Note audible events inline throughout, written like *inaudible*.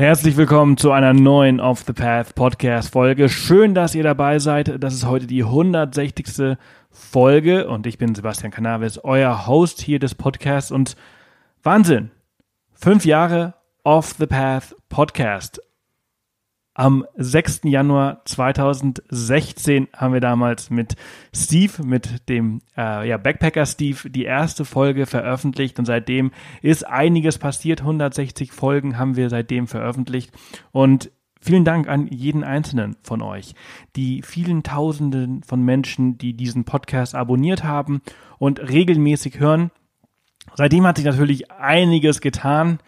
Herzlich willkommen zu einer neuen Off the Path Podcast Folge. Schön, dass ihr dabei seid. Das ist heute die 160. Folge und ich bin Sebastian Canavis, euer Host hier des Podcasts und Wahnsinn. Fünf Jahre Off the Path Podcast. Am 6. Januar 2016 haben wir damals mit Steve, mit dem äh, ja, Backpacker Steve, die erste Folge veröffentlicht und seitdem ist einiges passiert. 160 Folgen haben wir seitdem veröffentlicht und Vielen Dank an jeden einzelnen von euch, die vielen Tausenden von Menschen, die diesen Podcast abonniert haben und regelmäßig hören. Seitdem hat sich natürlich einiges getan.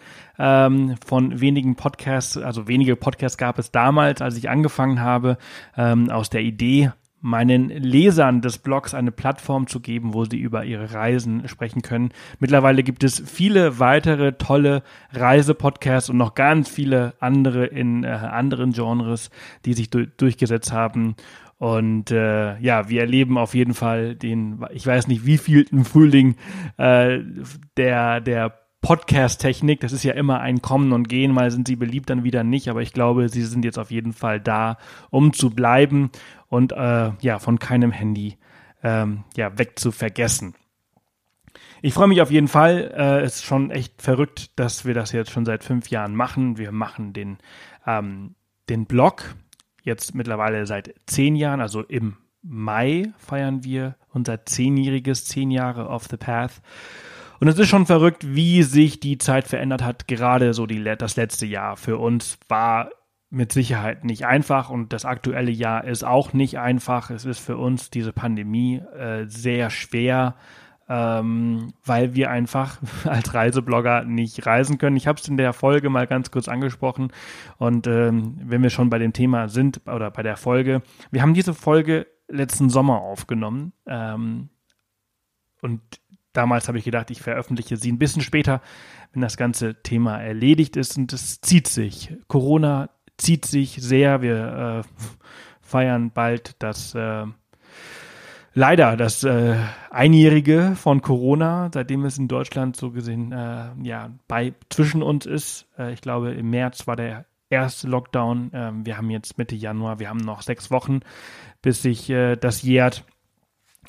Ähm, von wenigen Podcasts, also wenige Podcasts gab es damals, als ich angefangen habe, ähm, aus der Idee, meinen Lesern des Blogs eine Plattform zu geben, wo sie über ihre Reisen sprechen können. Mittlerweile gibt es viele weitere tolle Reisepodcasts und noch ganz viele andere in äh, anderen Genres, die sich du durchgesetzt haben. Und äh, ja, wir erleben auf jeden Fall den, ich weiß nicht, wie vielten Frühling äh, der, der Podcast-Technik. Das ist ja immer ein Kommen und Gehen. Mal sind sie beliebt, dann wieder nicht. Aber ich glaube, sie sind jetzt auf jeden Fall da, um zu bleiben und äh, ja, von keinem Handy ähm, ja, weg zu vergessen. Ich freue mich auf jeden Fall. Äh, es ist schon echt verrückt, dass wir das jetzt schon seit fünf Jahren machen. Wir machen den, ähm, den Blog jetzt mittlerweile seit zehn Jahren, also im Mai feiern wir unser zehnjähriges, zehn Jahre Off the Path. Und es ist schon verrückt, wie sich die Zeit verändert hat. Gerade so die, das letzte Jahr für uns war mit Sicherheit nicht einfach und das aktuelle Jahr ist auch nicht einfach. Es ist für uns diese Pandemie äh, sehr schwer ähm, weil wir einfach *laughs* als Reiseblogger nicht reisen können. Ich habe es in der Folge mal ganz kurz angesprochen und ähm, wenn wir schon bei dem Thema sind oder bei der Folge, wir haben diese Folge letzten Sommer aufgenommen ähm, und damals habe ich gedacht, ich veröffentliche sie ein bisschen später, wenn das ganze Thema erledigt ist und es zieht sich. Corona zieht sich sehr. Wir äh, feiern bald das äh, leider das äh, Einjährige von Corona, seitdem es in Deutschland so gesehen äh, ja bei zwischen uns ist. Äh, ich glaube, im März war der erste Lockdown. Ähm, wir haben jetzt Mitte Januar, wir haben noch sechs Wochen, bis sich äh, das jährt.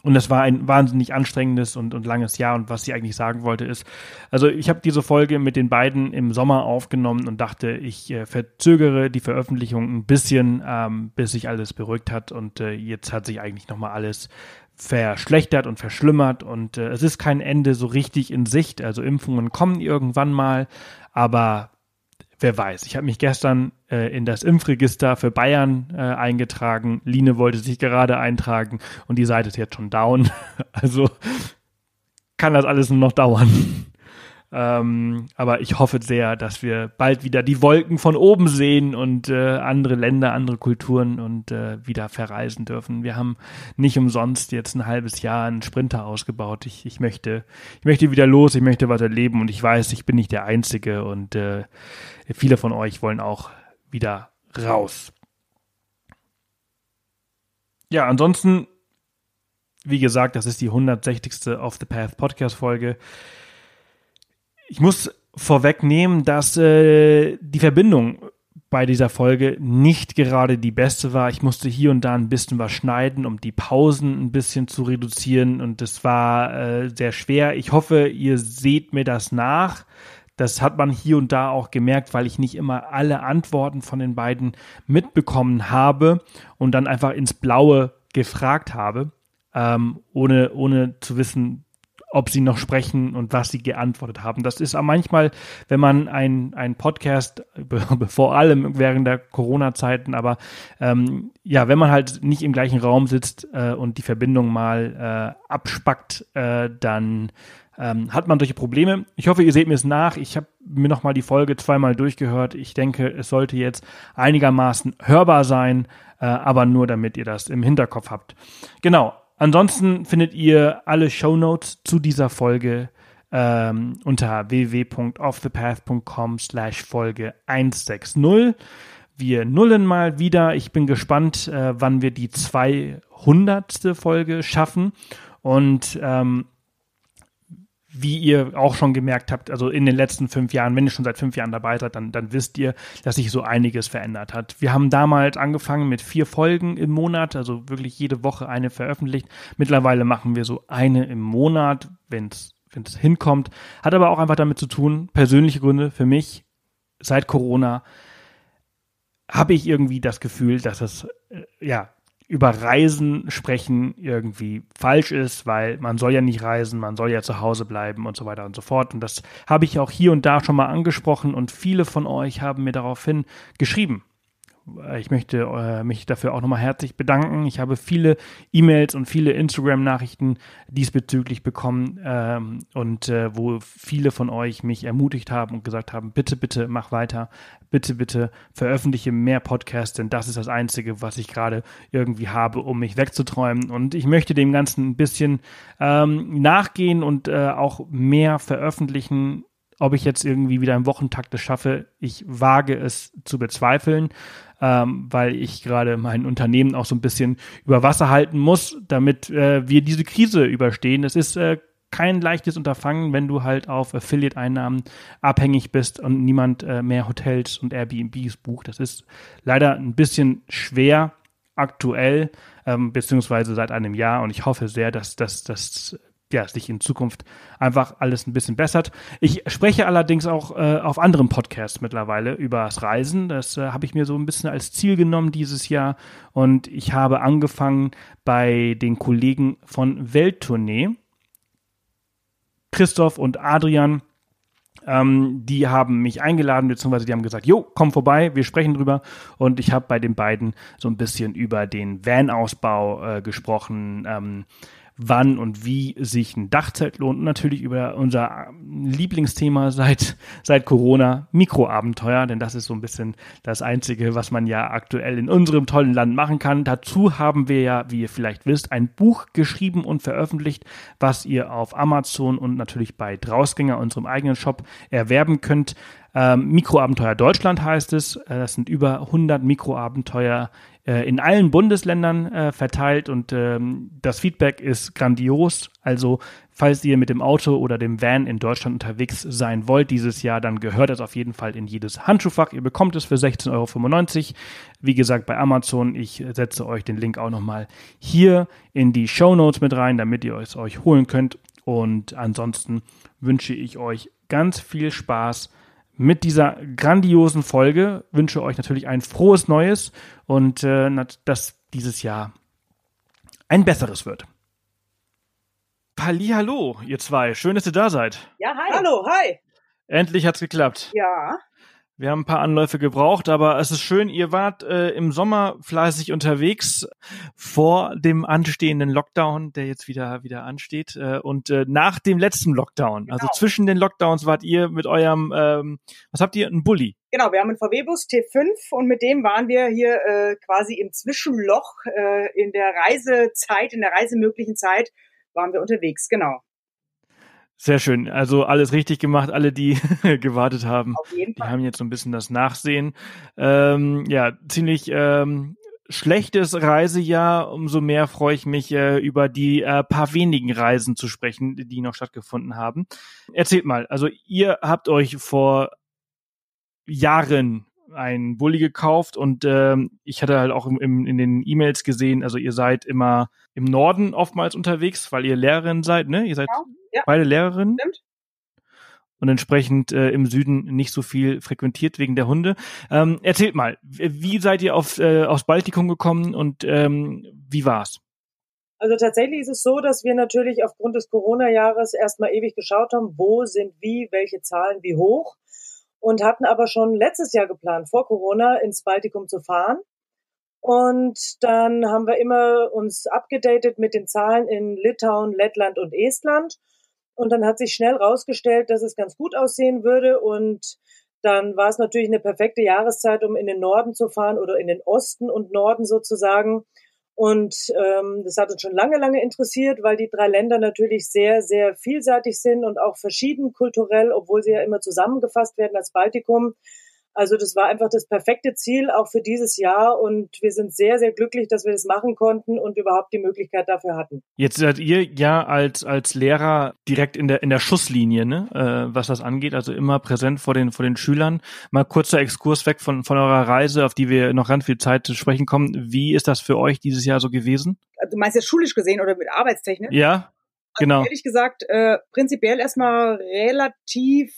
Und das war ein wahnsinnig anstrengendes und, und langes Jahr. Und was sie eigentlich sagen wollte, ist, also ich habe diese Folge mit den beiden im Sommer aufgenommen und dachte, ich äh, verzögere die Veröffentlichung ein bisschen, ähm, bis sich alles beruhigt hat. Und äh, jetzt hat sich eigentlich nochmal alles verschlechtert und verschlimmert und äh, es ist kein Ende so richtig in Sicht. Also Impfungen kommen irgendwann mal, aber wer weiß. Ich habe mich gestern äh, in das Impfregister für Bayern äh, eingetragen. Line wollte sich gerade eintragen und die Seite ist jetzt schon down. *laughs* also kann das alles nur noch dauern. Ähm, aber ich hoffe sehr, dass wir bald wieder die Wolken von oben sehen und äh, andere Länder, andere Kulturen und äh, wieder verreisen dürfen. Wir haben nicht umsonst jetzt ein halbes Jahr einen Sprinter ausgebaut. Ich, ich möchte, ich möchte wieder los, ich möchte was erleben und ich weiß, ich bin nicht der Einzige und äh, viele von euch wollen auch wieder raus. Ja, ansonsten, wie gesagt, das ist die 160. Off the Path Podcast Folge. Ich muss vorwegnehmen, dass äh, die Verbindung bei dieser Folge nicht gerade die beste war. Ich musste hier und da ein bisschen was schneiden, um die Pausen ein bisschen zu reduzieren und das war äh, sehr schwer. Ich hoffe, ihr seht mir das nach. Das hat man hier und da auch gemerkt, weil ich nicht immer alle Antworten von den beiden mitbekommen habe und dann einfach ins Blaue gefragt habe, ähm, ohne, ohne zu wissen, ob sie noch sprechen und was sie geantwortet haben. Das ist manchmal, wenn man ein, ein Podcast, *laughs* vor allem während der Corona-Zeiten, aber ähm, ja, wenn man halt nicht im gleichen Raum sitzt äh, und die Verbindung mal äh, abspackt, äh, dann ähm, hat man solche Probleme. Ich hoffe, ihr seht mir es nach. Ich habe mir nochmal die Folge zweimal durchgehört. Ich denke, es sollte jetzt einigermaßen hörbar sein, äh, aber nur damit ihr das im Hinterkopf habt. Genau, Ansonsten findet ihr alle Show Notes zu dieser Folge ähm, unter www.offthepath.com slash Folge 160. Wir nullen mal wieder. Ich bin gespannt, äh, wann wir die 200. Folge schaffen. Und ähm, wie ihr auch schon gemerkt habt, also in den letzten fünf Jahren, wenn ihr schon seit fünf Jahren dabei seid, dann, dann wisst ihr, dass sich so einiges verändert hat. Wir haben damals angefangen mit vier Folgen im Monat, also wirklich jede Woche eine veröffentlicht. Mittlerweile machen wir so eine im Monat, wenn es hinkommt. Hat aber auch einfach damit zu tun, persönliche Gründe für mich, seit Corona habe ich irgendwie das Gefühl, dass es, äh, ja, über Reisen sprechen irgendwie falsch ist, weil man soll ja nicht reisen, man soll ja zu Hause bleiben und so weiter und so fort. Und das habe ich auch hier und da schon mal angesprochen und viele von euch haben mir daraufhin geschrieben. Ich möchte äh, mich dafür auch nochmal herzlich bedanken. Ich habe viele E-Mails und viele Instagram-Nachrichten diesbezüglich bekommen ähm, und äh, wo viele von euch mich ermutigt haben und gesagt haben, bitte, bitte mach weiter, bitte, bitte veröffentliche mehr Podcasts, denn das ist das Einzige, was ich gerade irgendwie habe, um mich wegzuträumen. Und ich möchte dem Ganzen ein bisschen ähm, nachgehen und äh, auch mehr veröffentlichen ob ich jetzt irgendwie wieder im Wochentakt es schaffe, ich wage es zu bezweifeln ähm, weil ich gerade mein Unternehmen auch so ein bisschen über Wasser halten muss, damit äh, wir diese Krise überstehen. Es ist äh, kein leichtes Unterfangen, wenn du halt auf Affiliate-Einnahmen abhängig bist und niemand äh, mehr Hotels und Airbnbs bucht. Das ist leider ein bisschen schwer aktuell, ähm, beziehungsweise seit einem Jahr. Und ich hoffe sehr, dass das ja, sich in Zukunft einfach alles ein bisschen bessert. Ich spreche allerdings auch äh, auf anderen Podcasts mittlerweile über das Reisen. Das äh, habe ich mir so ein bisschen als Ziel genommen dieses Jahr. Und ich habe angefangen bei den Kollegen von Welttournee. Christoph und Adrian, ähm, die haben mich eingeladen, beziehungsweise die haben gesagt, jo, komm vorbei, wir sprechen drüber. Und ich habe bei den beiden so ein bisschen über den Van-Ausbau äh, gesprochen. Ähm, wann und wie sich ein Dachzelt lohnt und natürlich über unser Lieblingsthema seit, seit Corona, Mikroabenteuer, denn das ist so ein bisschen das Einzige, was man ja aktuell in unserem tollen Land machen kann. Dazu haben wir ja, wie ihr vielleicht wisst, ein Buch geschrieben und veröffentlicht, was ihr auf Amazon und natürlich bei Drausgänger, unserem eigenen Shop, erwerben könnt. Ähm, Mikroabenteuer Deutschland heißt es. Äh, das sind über 100 Mikroabenteuer äh, in allen Bundesländern äh, verteilt und ähm, das Feedback ist grandios. Also falls ihr mit dem Auto oder dem Van in Deutschland unterwegs sein wollt dieses Jahr, dann gehört es auf jeden Fall in jedes Handschuhfach. Ihr bekommt es für 16,95 Euro. Wie gesagt, bei Amazon. Ich setze euch den Link auch nochmal hier in die Show Notes mit rein, damit ihr es euch holen könnt. Und ansonsten wünsche ich euch ganz viel Spaß mit dieser grandiosen Folge. Wünsche euch natürlich ein frohes Neues und äh, dass dieses Jahr ein besseres wird. Hallo, ihr zwei. Schön, dass ihr da seid. Ja, hi. Hallo, hi. Endlich hat's geklappt. Ja. Wir haben ein paar Anläufe gebraucht, aber es ist schön, ihr wart äh, im Sommer fleißig unterwegs vor dem anstehenden Lockdown, der jetzt wieder wieder ansteht äh, und äh, nach dem letzten Lockdown. Also genau. Also zwischen den Lockdowns wart ihr mit eurem, ähm, was habt ihr, ein Bulli? Genau, wir haben einen VW-Bus T5 und mit dem waren wir hier äh, quasi im Zwischenloch äh, in der Reisezeit, in der reisemöglichen Zeit waren wir unterwegs, genau. Sehr schön. Also alles richtig gemacht. Alle, die *laughs* gewartet haben, die haben jetzt so ein bisschen das Nachsehen. Ähm, ja, ziemlich ähm, schlechtes Reisejahr. Umso mehr freue ich mich, äh, über die äh, paar wenigen Reisen zu sprechen, die noch stattgefunden haben. Erzählt mal. Also ihr habt euch vor Jahren ein Bulli gekauft und ähm, ich hatte halt auch im, im, in den E-Mails gesehen, also ihr seid immer im Norden oftmals unterwegs, weil ihr Lehrerin seid, ne? Ihr seid ja, ja. beide Lehrerinnen. Stimmt. Und entsprechend äh, im Süden nicht so viel frequentiert wegen der Hunde. Ähm, erzählt mal, wie seid ihr auf, äh, aufs Baltikum gekommen und ähm, wie war's? Also tatsächlich ist es so, dass wir natürlich aufgrund des Corona-Jahres erstmal ewig geschaut haben, wo sind wie, welche Zahlen wie hoch und hatten aber schon letztes Jahr geplant, vor Corona ins Baltikum zu fahren. Und dann haben wir immer uns abgedatet mit den Zahlen in Litauen, Lettland und Estland. Und dann hat sich schnell rausgestellt, dass es ganz gut aussehen würde. Und dann war es natürlich eine perfekte Jahreszeit, um in den Norden zu fahren oder in den Osten und Norden sozusagen. Und ähm, das hat uns schon lange, lange interessiert, weil die drei Länder natürlich sehr, sehr vielseitig sind und auch verschieden kulturell, obwohl sie ja immer zusammengefasst werden als Baltikum. Also das war einfach das perfekte Ziel auch für dieses Jahr und wir sind sehr, sehr glücklich, dass wir das machen konnten und überhaupt die Möglichkeit dafür hatten. Jetzt seid ihr ja als, als Lehrer direkt in der, in der Schusslinie, ne? Äh, was das angeht, also immer präsent vor den, vor den Schülern. Mal kurzer Exkurs weg von, von eurer Reise, auf die wir noch ganz viel Zeit zu sprechen kommen. Wie ist das für euch dieses Jahr so gewesen? Du meinst jetzt schulisch gesehen oder mit Arbeitstechnik? Ja, also genau. ehrlich gesagt, äh, prinzipiell erstmal relativ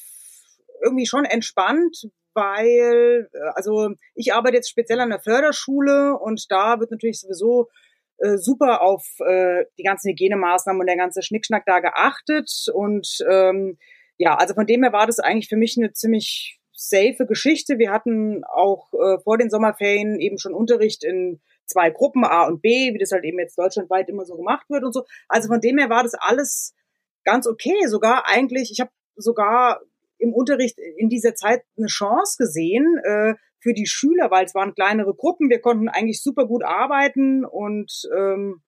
irgendwie schon entspannt, weil, äh, also ich arbeite jetzt speziell an der Förderschule und da wird natürlich sowieso äh, super auf äh, die ganzen Hygienemaßnahmen und der ganze Schnickschnack da geachtet. Und ähm, ja, also von dem her war das eigentlich für mich eine ziemlich safe Geschichte. Wir hatten auch äh, vor den Sommerferien eben schon Unterricht in zwei Gruppen, A und B, wie das halt eben jetzt deutschlandweit immer so gemacht wird und so. Also von dem her war das alles ganz okay. Sogar eigentlich, ich habe sogar im Unterricht in dieser Zeit eine Chance gesehen äh, für die Schüler, weil es waren kleinere Gruppen. Wir konnten eigentlich super gut arbeiten und ähm,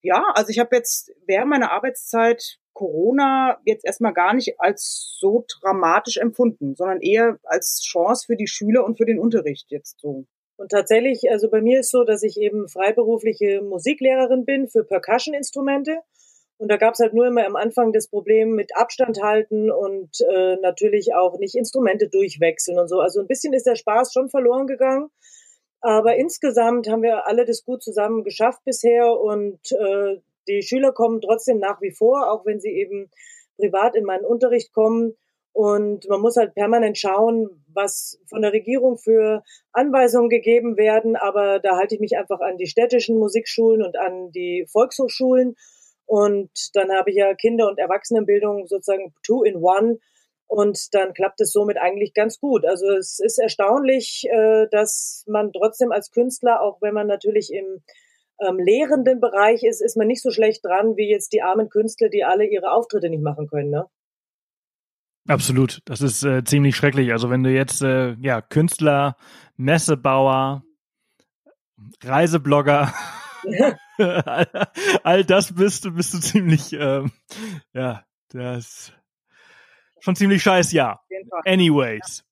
ja, also ich habe jetzt während meiner Arbeitszeit Corona jetzt erstmal gar nicht als so dramatisch empfunden, sondern eher als Chance für die Schüler und für den Unterricht jetzt so. Und tatsächlich, also bei mir ist so, dass ich eben freiberufliche Musiklehrerin bin für Percussion-Instrumente. Und da gab es halt nur immer am Anfang das Problem mit Abstand halten und äh, natürlich auch nicht Instrumente durchwechseln und so. Also ein bisschen ist der Spaß schon verloren gegangen. Aber insgesamt haben wir alle das gut zusammen geschafft bisher und äh, die Schüler kommen trotzdem nach wie vor, auch wenn sie eben privat in meinen Unterricht kommen. Und man muss halt permanent schauen, was von der Regierung für Anweisungen gegeben werden. Aber da halte ich mich einfach an die städtischen Musikschulen und an die Volkshochschulen und dann habe ich ja Kinder- und Erwachsenenbildung sozusagen two in one. Und dann klappt es somit eigentlich ganz gut. Also es ist erstaunlich, äh, dass man trotzdem als Künstler, auch wenn man natürlich im ähm, lehrenden Bereich ist, ist man nicht so schlecht dran wie jetzt die armen Künstler, die alle ihre Auftritte nicht machen können. Ne? Absolut, das ist äh, ziemlich schrecklich. Also wenn du jetzt äh, ja Künstler, Messebauer, Reiseblogger *laughs* *laughs* *laughs* all, das bist du, bist du ziemlich, ähm, ja, das schon ziemlich scheiß, ja. Anyways.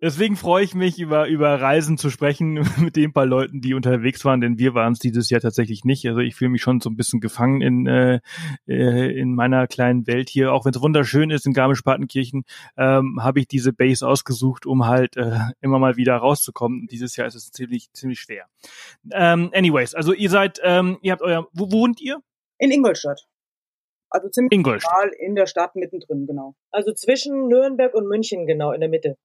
Deswegen freue ich mich, über, über Reisen zu sprechen *laughs* mit den paar Leuten, die unterwegs waren, denn wir waren es dieses Jahr tatsächlich nicht. Also ich fühle mich schon so ein bisschen gefangen in, äh, äh in meiner kleinen Welt hier. Auch wenn es wunderschön ist in Garmisch-Partenkirchen, ähm, habe ich diese Base ausgesucht, um halt äh, immer mal wieder rauszukommen. Und dieses Jahr ist es ziemlich, ziemlich schwer. Ähm, anyways, also ihr seid, ähm, ihr habt euer, wo wohnt ihr? In Ingolstadt. Also ziemlich Ingolstadt. in der Stadt mittendrin, genau. Also zwischen Nürnberg und München, genau, in der Mitte.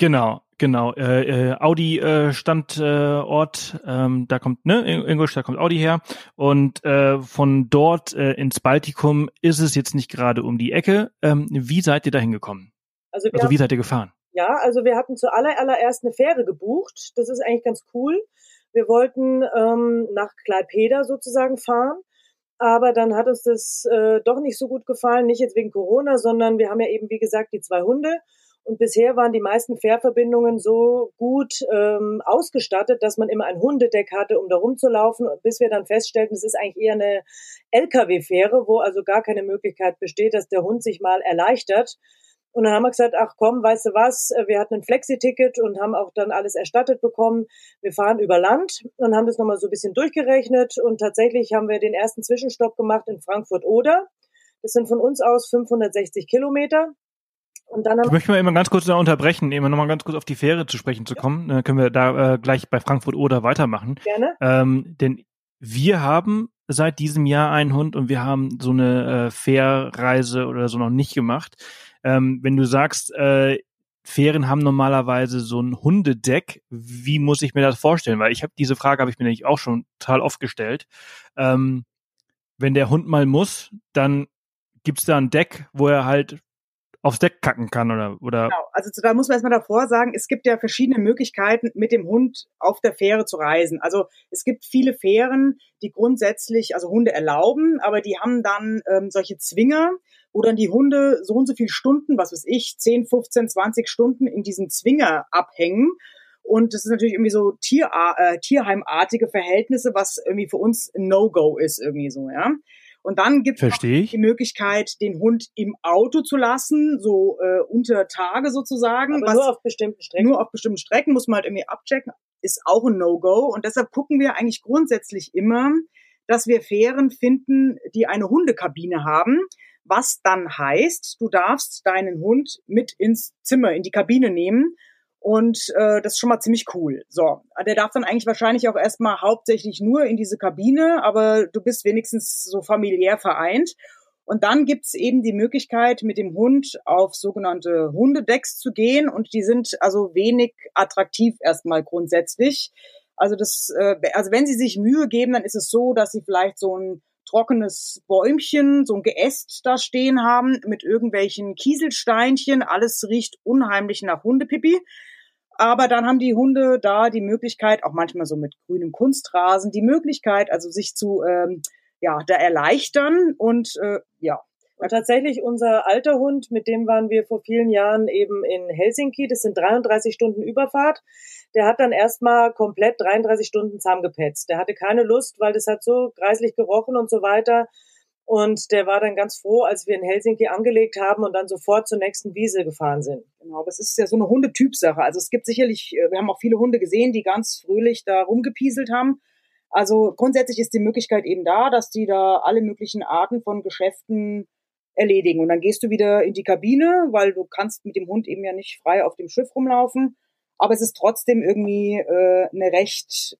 Genau, genau. Äh, äh, Audi äh, Standort, ähm, da kommt, ne, Ingolstadt kommt Audi her. Und äh, von dort äh, ins Baltikum ist es jetzt nicht gerade um die Ecke. Ähm, wie seid ihr da hingekommen? Also, also haben, wie seid ihr gefahren? Ja, also wir hatten zuallererst eine Fähre gebucht. Das ist eigentlich ganz cool. Wir wollten ähm, nach Klaipeda sozusagen fahren. Aber dann hat uns das äh, doch nicht so gut gefallen, nicht jetzt wegen Corona, sondern wir haben ja eben, wie gesagt, die zwei Hunde und bisher waren die meisten Fährverbindungen so gut ähm, ausgestattet, dass man immer ein Hundedeck hatte, um da rumzulaufen, bis wir dann feststellten, es ist eigentlich eher eine Lkw-Fähre, wo also gar keine Möglichkeit besteht, dass der Hund sich mal erleichtert. Und dann haben wir gesagt, ach komm, weißt du was, wir hatten ein Flexi-Ticket und haben auch dann alles erstattet bekommen. Wir fahren über Land und haben das nochmal so ein bisschen durchgerechnet und tatsächlich haben wir den ersten Zwischenstopp gemacht in Frankfurt-Oder. Das sind von uns aus 560 Kilometer. Und dann ich möchte mal immer ganz kurz da unterbrechen, eben nochmal ganz kurz auf die Fähre zu sprechen zu kommen. Dann können wir da äh, gleich bei Frankfurt oder weitermachen. Gerne. Ähm, denn wir haben seit diesem Jahr einen Hund und wir haben so eine äh, Fährreise oder so noch nicht gemacht. Ähm, wenn du sagst, äh, Fähren haben normalerweise so ein Hundedeck. Wie muss ich mir das vorstellen? Weil ich habe diese Frage habe ich mir nämlich auch schon total oft gestellt. Ähm, wenn der Hund mal muss, dann gibt's da ein Deck, wo er halt aufs Deck kacken kann oder oder genau. also da muss man erstmal davor sagen, es gibt ja verschiedene Möglichkeiten mit dem Hund auf der Fähre zu reisen. Also es gibt viele Fähren, die grundsätzlich also Hunde erlauben, aber die haben dann ähm, solche Zwinger, wo dann die Hunde so und so viele Stunden, was weiß ich, 10, 15, 20 Stunden in diesem Zwinger abhängen. Und das ist natürlich irgendwie so Tier, äh, Tierheimartige Verhältnisse, was irgendwie für uns No-Go ist, irgendwie so, ja. Und dann gibt es die Möglichkeit, den Hund im Auto zu lassen, so äh, unter Tage sozusagen. Aber nur auf bestimmten Strecken. Nur auf bestimmten Strecken muss man halt irgendwie abchecken. Ist auch ein No-Go. Und deshalb gucken wir eigentlich grundsätzlich immer, dass wir Fähren finden, die eine Hundekabine haben. Was dann heißt, du darfst deinen Hund mit ins Zimmer, in die Kabine nehmen und äh, das ist schon mal ziemlich cool. So, der darf dann eigentlich wahrscheinlich auch erstmal hauptsächlich nur in diese Kabine, aber du bist wenigstens so familiär vereint. Und dann gibt's eben die Möglichkeit, mit dem Hund auf sogenannte Hundedecks zu gehen. Und die sind also wenig attraktiv erstmal grundsätzlich. Also das, äh, also wenn sie sich Mühe geben, dann ist es so, dass sie vielleicht so ein trockenes Bäumchen, so ein Geäst da stehen haben mit irgendwelchen Kieselsteinchen. Alles riecht unheimlich nach Hundepipi. Aber dann haben die Hunde da die Möglichkeit, auch manchmal so mit grünem Kunstrasen, die Möglichkeit, also sich zu ähm, ja da erleichtern und äh, ja. Und tatsächlich unser alter Hund, mit dem waren wir vor vielen Jahren eben in Helsinki. Das sind 33 Stunden Überfahrt. Der hat dann erstmal komplett 33 Stunden zusammengepetzt. Der hatte keine Lust, weil das hat so greislich gerochen und so weiter. Und der war dann ganz froh, als wir in Helsinki angelegt haben und dann sofort zur nächsten Wiese gefahren sind. Genau, aber es ist ja so eine Hundetypsache. Also es gibt sicherlich, äh, wir haben auch viele Hunde gesehen, die ganz fröhlich da rumgepieselt haben. Also grundsätzlich ist die Möglichkeit eben da, dass die da alle möglichen Arten von Geschäften erledigen. Und dann gehst du wieder in die Kabine, weil du kannst mit dem Hund eben ja nicht frei auf dem Schiff rumlaufen. Aber es ist trotzdem irgendwie äh, eine recht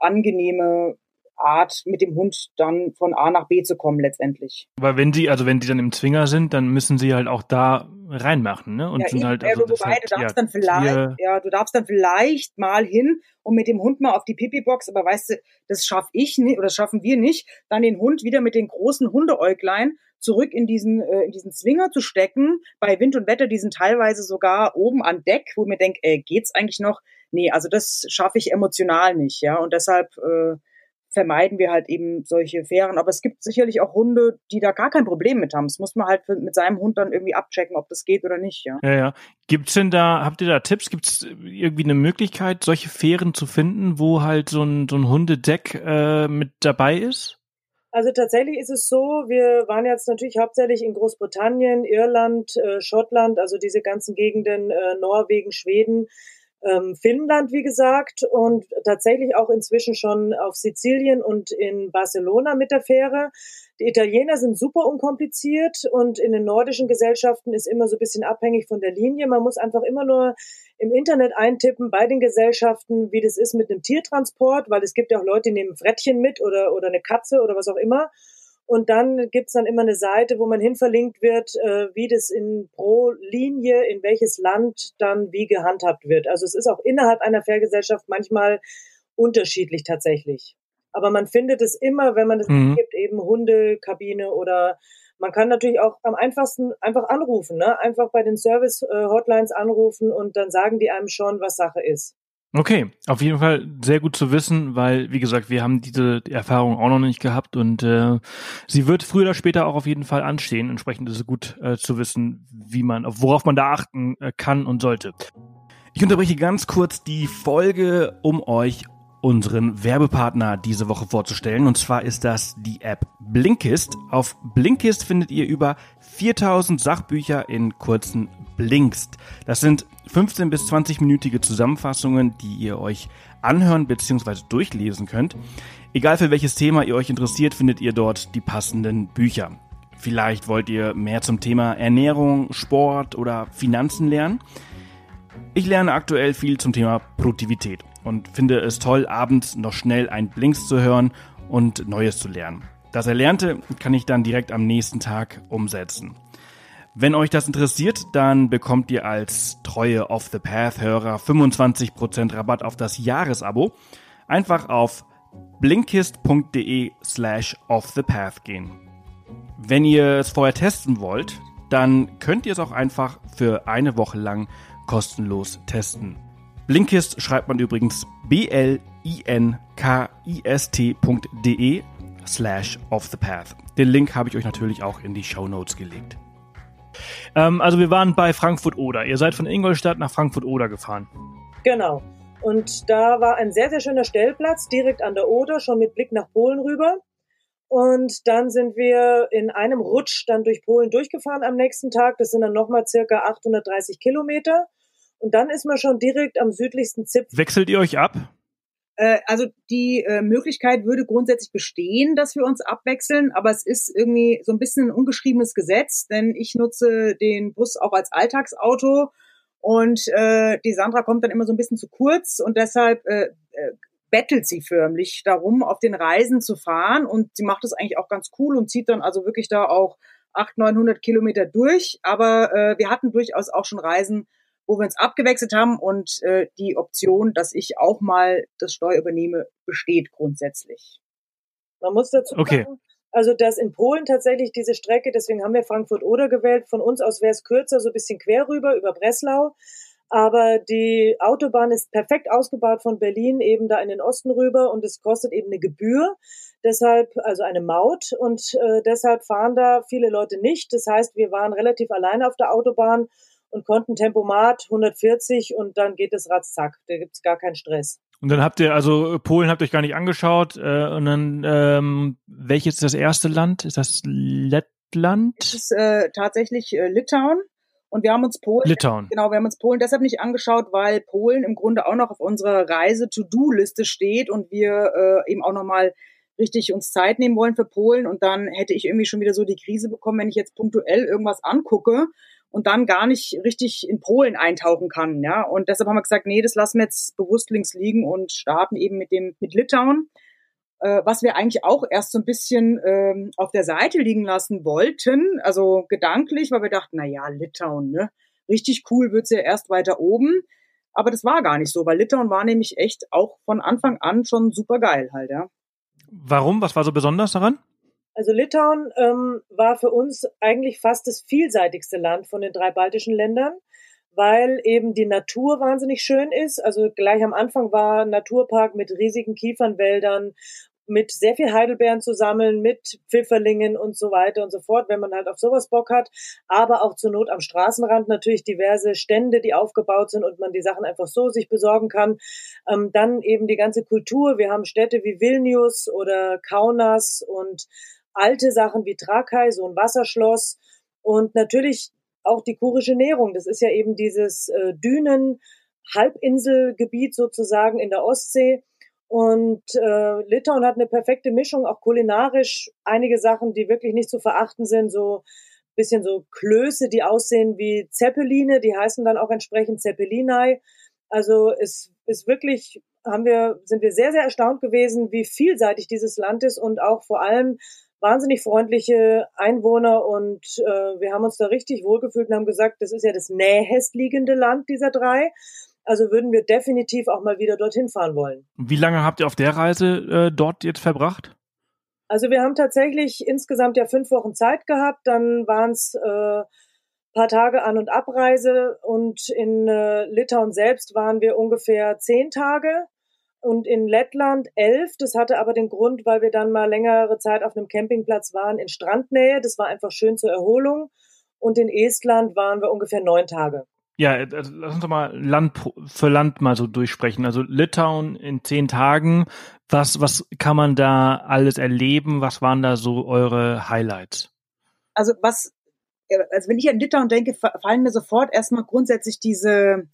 angenehme Art, mit dem Hund dann von A nach B zu kommen letztendlich. Aber wenn sie, also wenn die dann im Zwinger sind, dann müssen sie halt auch da reinmachen, ne? Und ja, sind eben, halt, also ja, wobei, halt, du darfst ja, dann vielleicht, ja, du darfst dann vielleicht mal hin und mit dem Hund mal auf die Pipi-Box, aber weißt du, das schaff ich nicht oder das schaffen wir nicht, dann den Hund wieder mit den großen Hundeäuglein zurück in diesen, äh, in diesen Zwinger zu stecken. Bei Wind und Wetter, die sind teilweise sogar oben an Deck, wo mir denke, äh, geht's eigentlich noch? Nee, also das schaffe ich emotional nicht, ja. Und deshalb äh, vermeiden wir halt eben solche Fähren. Aber es gibt sicherlich auch Hunde, die da gar kein Problem mit haben. Das muss man halt mit seinem Hund dann irgendwie abchecken, ob das geht oder nicht, ja. Ja, ja. Gibt's denn da, habt ihr da Tipps? Gibt's irgendwie eine Möglichkeit, solche Fähren zu finden, wo halt so ein, so ein Hundedeck äh, mit dabei ist? Also tatsächlich ist es so, wir waren jetzt natürlich hauptsächlich in Großbritannien, Irland, äh, Schottland, also diese ganzen Gegenden, äh, Norwegen, Schweden ähm, Finnland, wie gesagt, und tatsächlich auch inzwischen schon auf Sizilien und in Barcelona mit der Fähre. Die Italiener sind super unkompliziert und in den nordischen Gesellschaften ist immer so ein bisschen abhängig von der Linie. Man muss einfach immer nur im Internet eintippen bei den Gesellschaften, wie das ist mit einem Tiertransport, weil es gibt ja auch Leute, die nehmen Frettchen mit oder, oder eine Katze oder was auch immer. Und dann gibt's dann immer eine Seite, wo man hin verlinkt wird, äh, wie das in pro Linie, in welches Land dann wie gehandhabt wird. Also es ist auch innerhalb einer Fairgesellschaft manchmal unterschiedlich tatsächlich. Aber man findet es immer, wenn man es mhm. gibt, eben Hundekabine oder man kann natürlich auch am einfachsten einfach anrufen, ne? Einfach bei den Service-Hotlines äh, anrufen und dann sagen die einem schon, was Sache ist. Okay, auf jeden Fall sehr gut zu wissen, weil, wie gesagt, wir haben diese Erfahrung auch noch nicht gehabt und äh, sie wird früher oder später auch auf jeden Fall anstehen. Entsprechend ist es gut äh, zu wissen, wie man, worauf man da achten äh, kann und sollte. Ich unterbreche ganz kurz die Folge, um euch unseren Werbepartner diese Woche vorzustellen. Und zwar ist das die App Blinkist. Auf Blinkist findet ihr über 4000 Sachbücher in kurzen Blinkst. Das sind 15 bis 20-minütige Zusammenfassungen, die ihr euch anhören bzw. durchlesen könnt. Egal für welches Thema ihr euch interessiert, findet ihr dort die passenden Bücher. Vielleicht wollt ihr mehr zum Thema Ernährung, Sport oder Finanzen lernen. Ich lerne aktuell viel zum Thema Produktivität und finde es toll, abends noch schnell ein Blinks zu hören und Neues zu lernen. Das Erlernte kann ich dann direkt am nächsten Tag umsetzen. Wenn euch das interessiert, dann bekommt ihr als treue Off the Path Hörer 25% Rabatt auf das Jahresabo. Einfach auf blinkist.de slash off the path gehen. Wenn ihr es vorher testen wollt, dann könnt ihr es auch einfach für eine Woche lang kostenlos testen. Blinkist schreibt man übrigens b-l-i-n-k-i-s-t.de slash off the path. Den Link habe ich euch natürlich auch in die Show Notes gelegt. Ähm, also wir waren bei Frankfurt-Oder. Ihr seid von Ingolstadt nach Frankfurt-Oder gefahren. Genau. Und da war ein sehr, sehr schöner Stellplatz direkt an der Oder, schon mit Blick nach Polen rüber. Und dann sind wir in einem Rutsch dann durch Polen durchgefahren am nächsten Tag. Das sind dann nochmal circa 830 Kilometer. Und dann ist man schon direkt am südlichsten Zipfel. Wechselt ihr euch ab? Äh, also die äh, Möglichkeit würde grundsätzlich bestehen, dass wir uns abwechseln, aber es ist irgendwie so ein bisschen ein ungeschriebenes Gesetz, denn ich nutze den Bus auch als Alltagsauto und äh, die Sandra kommt dann immer so ein bisschen zu kurz und deshalb äh, äh, bettelt sie förmlich darum, auf den Reisen zu fahren und sie macht es eigentlich auch ganz cool und zieht dann also wirklich da auch 800, 900 Kilometer durch, aber äh, wir hatten durchaus auch schon Reisen, wo wir uns abgewechselt haben und äh, die Option, dass ich auch mal das Steuer übernehme, besteht grundsätzlich. Man muss dazu okay. sagen, also dass in Polen tatsächlich diese Strecke, deswegen haben wir Frankfurt-Oder gewählt, von uns aus wäre es kürzer, so ein bisschen quer rüber über Breslau. Aber die Autobahn ist perfekt ausgebaut von Berlin eben da in den Osten rüber und es kostet eben eine Gebühr, deshalb also eine Maut und äh, deshalb fahren da viele Leute nicht. Das heißt, wir waren relativ alleine auf der Autobahn und konnten Tempomat 140 und dann geht es ratzzack. Da gibt's gar keinen Stress. Und dann habt ihr, also Polen habt ihr euch gar nicht angeschaut. Äh, und dann, ähm, welches ist das erste Land? Ist das Lettland? Es ist äh, tatsächlich äh, Litauen. Und wir haben uns Polen, Litauen. genau, wir haben uns Polen deshalb nicht angeschaut, weil Polen im Grunde auch noch auf unserer Reise-To-Do-Liste steht und wir äh, eben auch nochmal richtig uns Zeit nehmen wollen für Polen. Und dann hätte ich irgendwie schon wieder so die Krise bekommen, wenn ich jetzt punktuell irgendwas angucke und dann gar nicht richtig in Polen eintauchen kann, ja. Und deshalb haben wir gesagt, nee, das lassen wir jetzt bewusst links liegen und starten eben mit dem mit Litauen, äh, was wir eigentlich auch erst so ein bisschen ähm, auf der Seite liegen lassen wollten, also gedanklich, weil wir dachten, na ja, Litauen, ne, richtig cool wird's ja erst weiter oben. Aber das war gar nicht so, weil Litauen war nämlich echt auch von Anfang an schon super geil halt, ja. Warum? Was war so besonders daran? Also Litauen ähm, war für uns eigentlich fast das vielseitigste Land von den drei baltischen Ländern, weil eben die Natur wahnsinnig schön ist. Also gleich am Anfang war ein Naturpark mit riesigen Kiefernwäldern mit sehr viel Heidelbeeren zu sammeln, mit Pfifferlingen und so weiter und so fort, wenn man halt auf sowas Bock hat. Aber auch zur Not am Straßenrand natürlich diverse Stände, die aufgebaut sind und man die Sachen einfach so sich besorgen kann. Ähm, dann eben die ganze Kultur. Wir haben Städte wie Vilnius oder Kaunas und alte Sachen wie Trakai, so ein Wasserschloss und natürlich auch die kurische Nährung. Das ist ja eben dieses äh, Dünen, Halbinselgebiet sozusagen in der Ostsee. Und äh, Litauen hat eine perfekte Mischung, auch kulinarisch. Einige Sachen, die wirklich nicht zu verachten sind, so bisschen so Klöße, die aussehen wie Zeppeline, die heißen dann auch entsprechend Zeppelinai. Also es ist wirklich, haben wir, sind wir sehr, sehr erstaunt gewesen, wie vielseitig dieses Land ist und auch vor allem wahnsinnig freundliche Einwohner und äh, wir haben uns da richtig wohlgefühlt und haben gesagt, das ist ja das nähestliegende Land dieser drei. Also würden wir definitiv auch mal wieder dorthin fahren wollen. Wie lange habt ihr auf der Reise äh, dort jetzt verbracht? Also wir haben tatsächlich insgesamt ja fünf Wochen Zeit gehabt. Dann waren es äh, paar Tage An- und Abreise und in äh, Litauen selbst waren wir ungefähr zehn Tage und in Lettland elf. Das hatte aber den Grund, weil wir dann mal längere Zeit auf einem Campingplatz waren in Strandnähe. Das war einfach schön zur Erholung. Und in Estland waren wir ungefähr neun Tage. Ja, äh, also lass uns doch mal Land für Land mal so durchsprechen. Also Litauen in zehn Tagen. Was, was kann man da alles erleben? Was waren da so eure Highlights? Also was, also wenn ich an Litauen denke, fallen mir sofort erstmal grundsätzlich diese,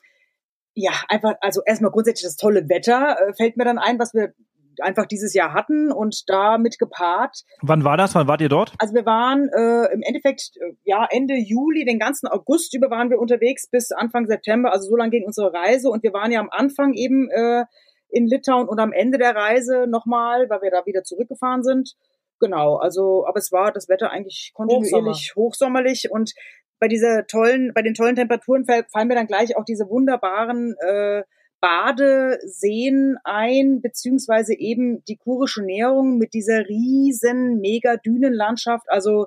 ja, einfach, also erstmal grundsätzlich das tolle Wetter äh, fällt mir dann ein, was wir einfach dieses Jahr hatten und damit gepaart. Wann war das? Wann wart ihr dort? Also wir waren äh, im Endeffekt äh, ja Ende Juli, den ganzen August über waren wir unterwegs bis Anfang September. Also so lange ging unsere Reise und wir waren ja am Anfang eben äh, in Litauen und am Ende der Reise nochmal, weil wir da wieder zurückgefahren sind. Genau, also aber es war das Wetter eigentlich kontinuierlich Hochsommer. hochsommerlich und bei dieser tollen, bei den tollen Temperaturen fallen mir dann gleich auch diese wunderbaren äh, Badeseen ein, beziehungsweise eben die kurische Nährung mit dieser riesen mega Dünenlandschaft. Also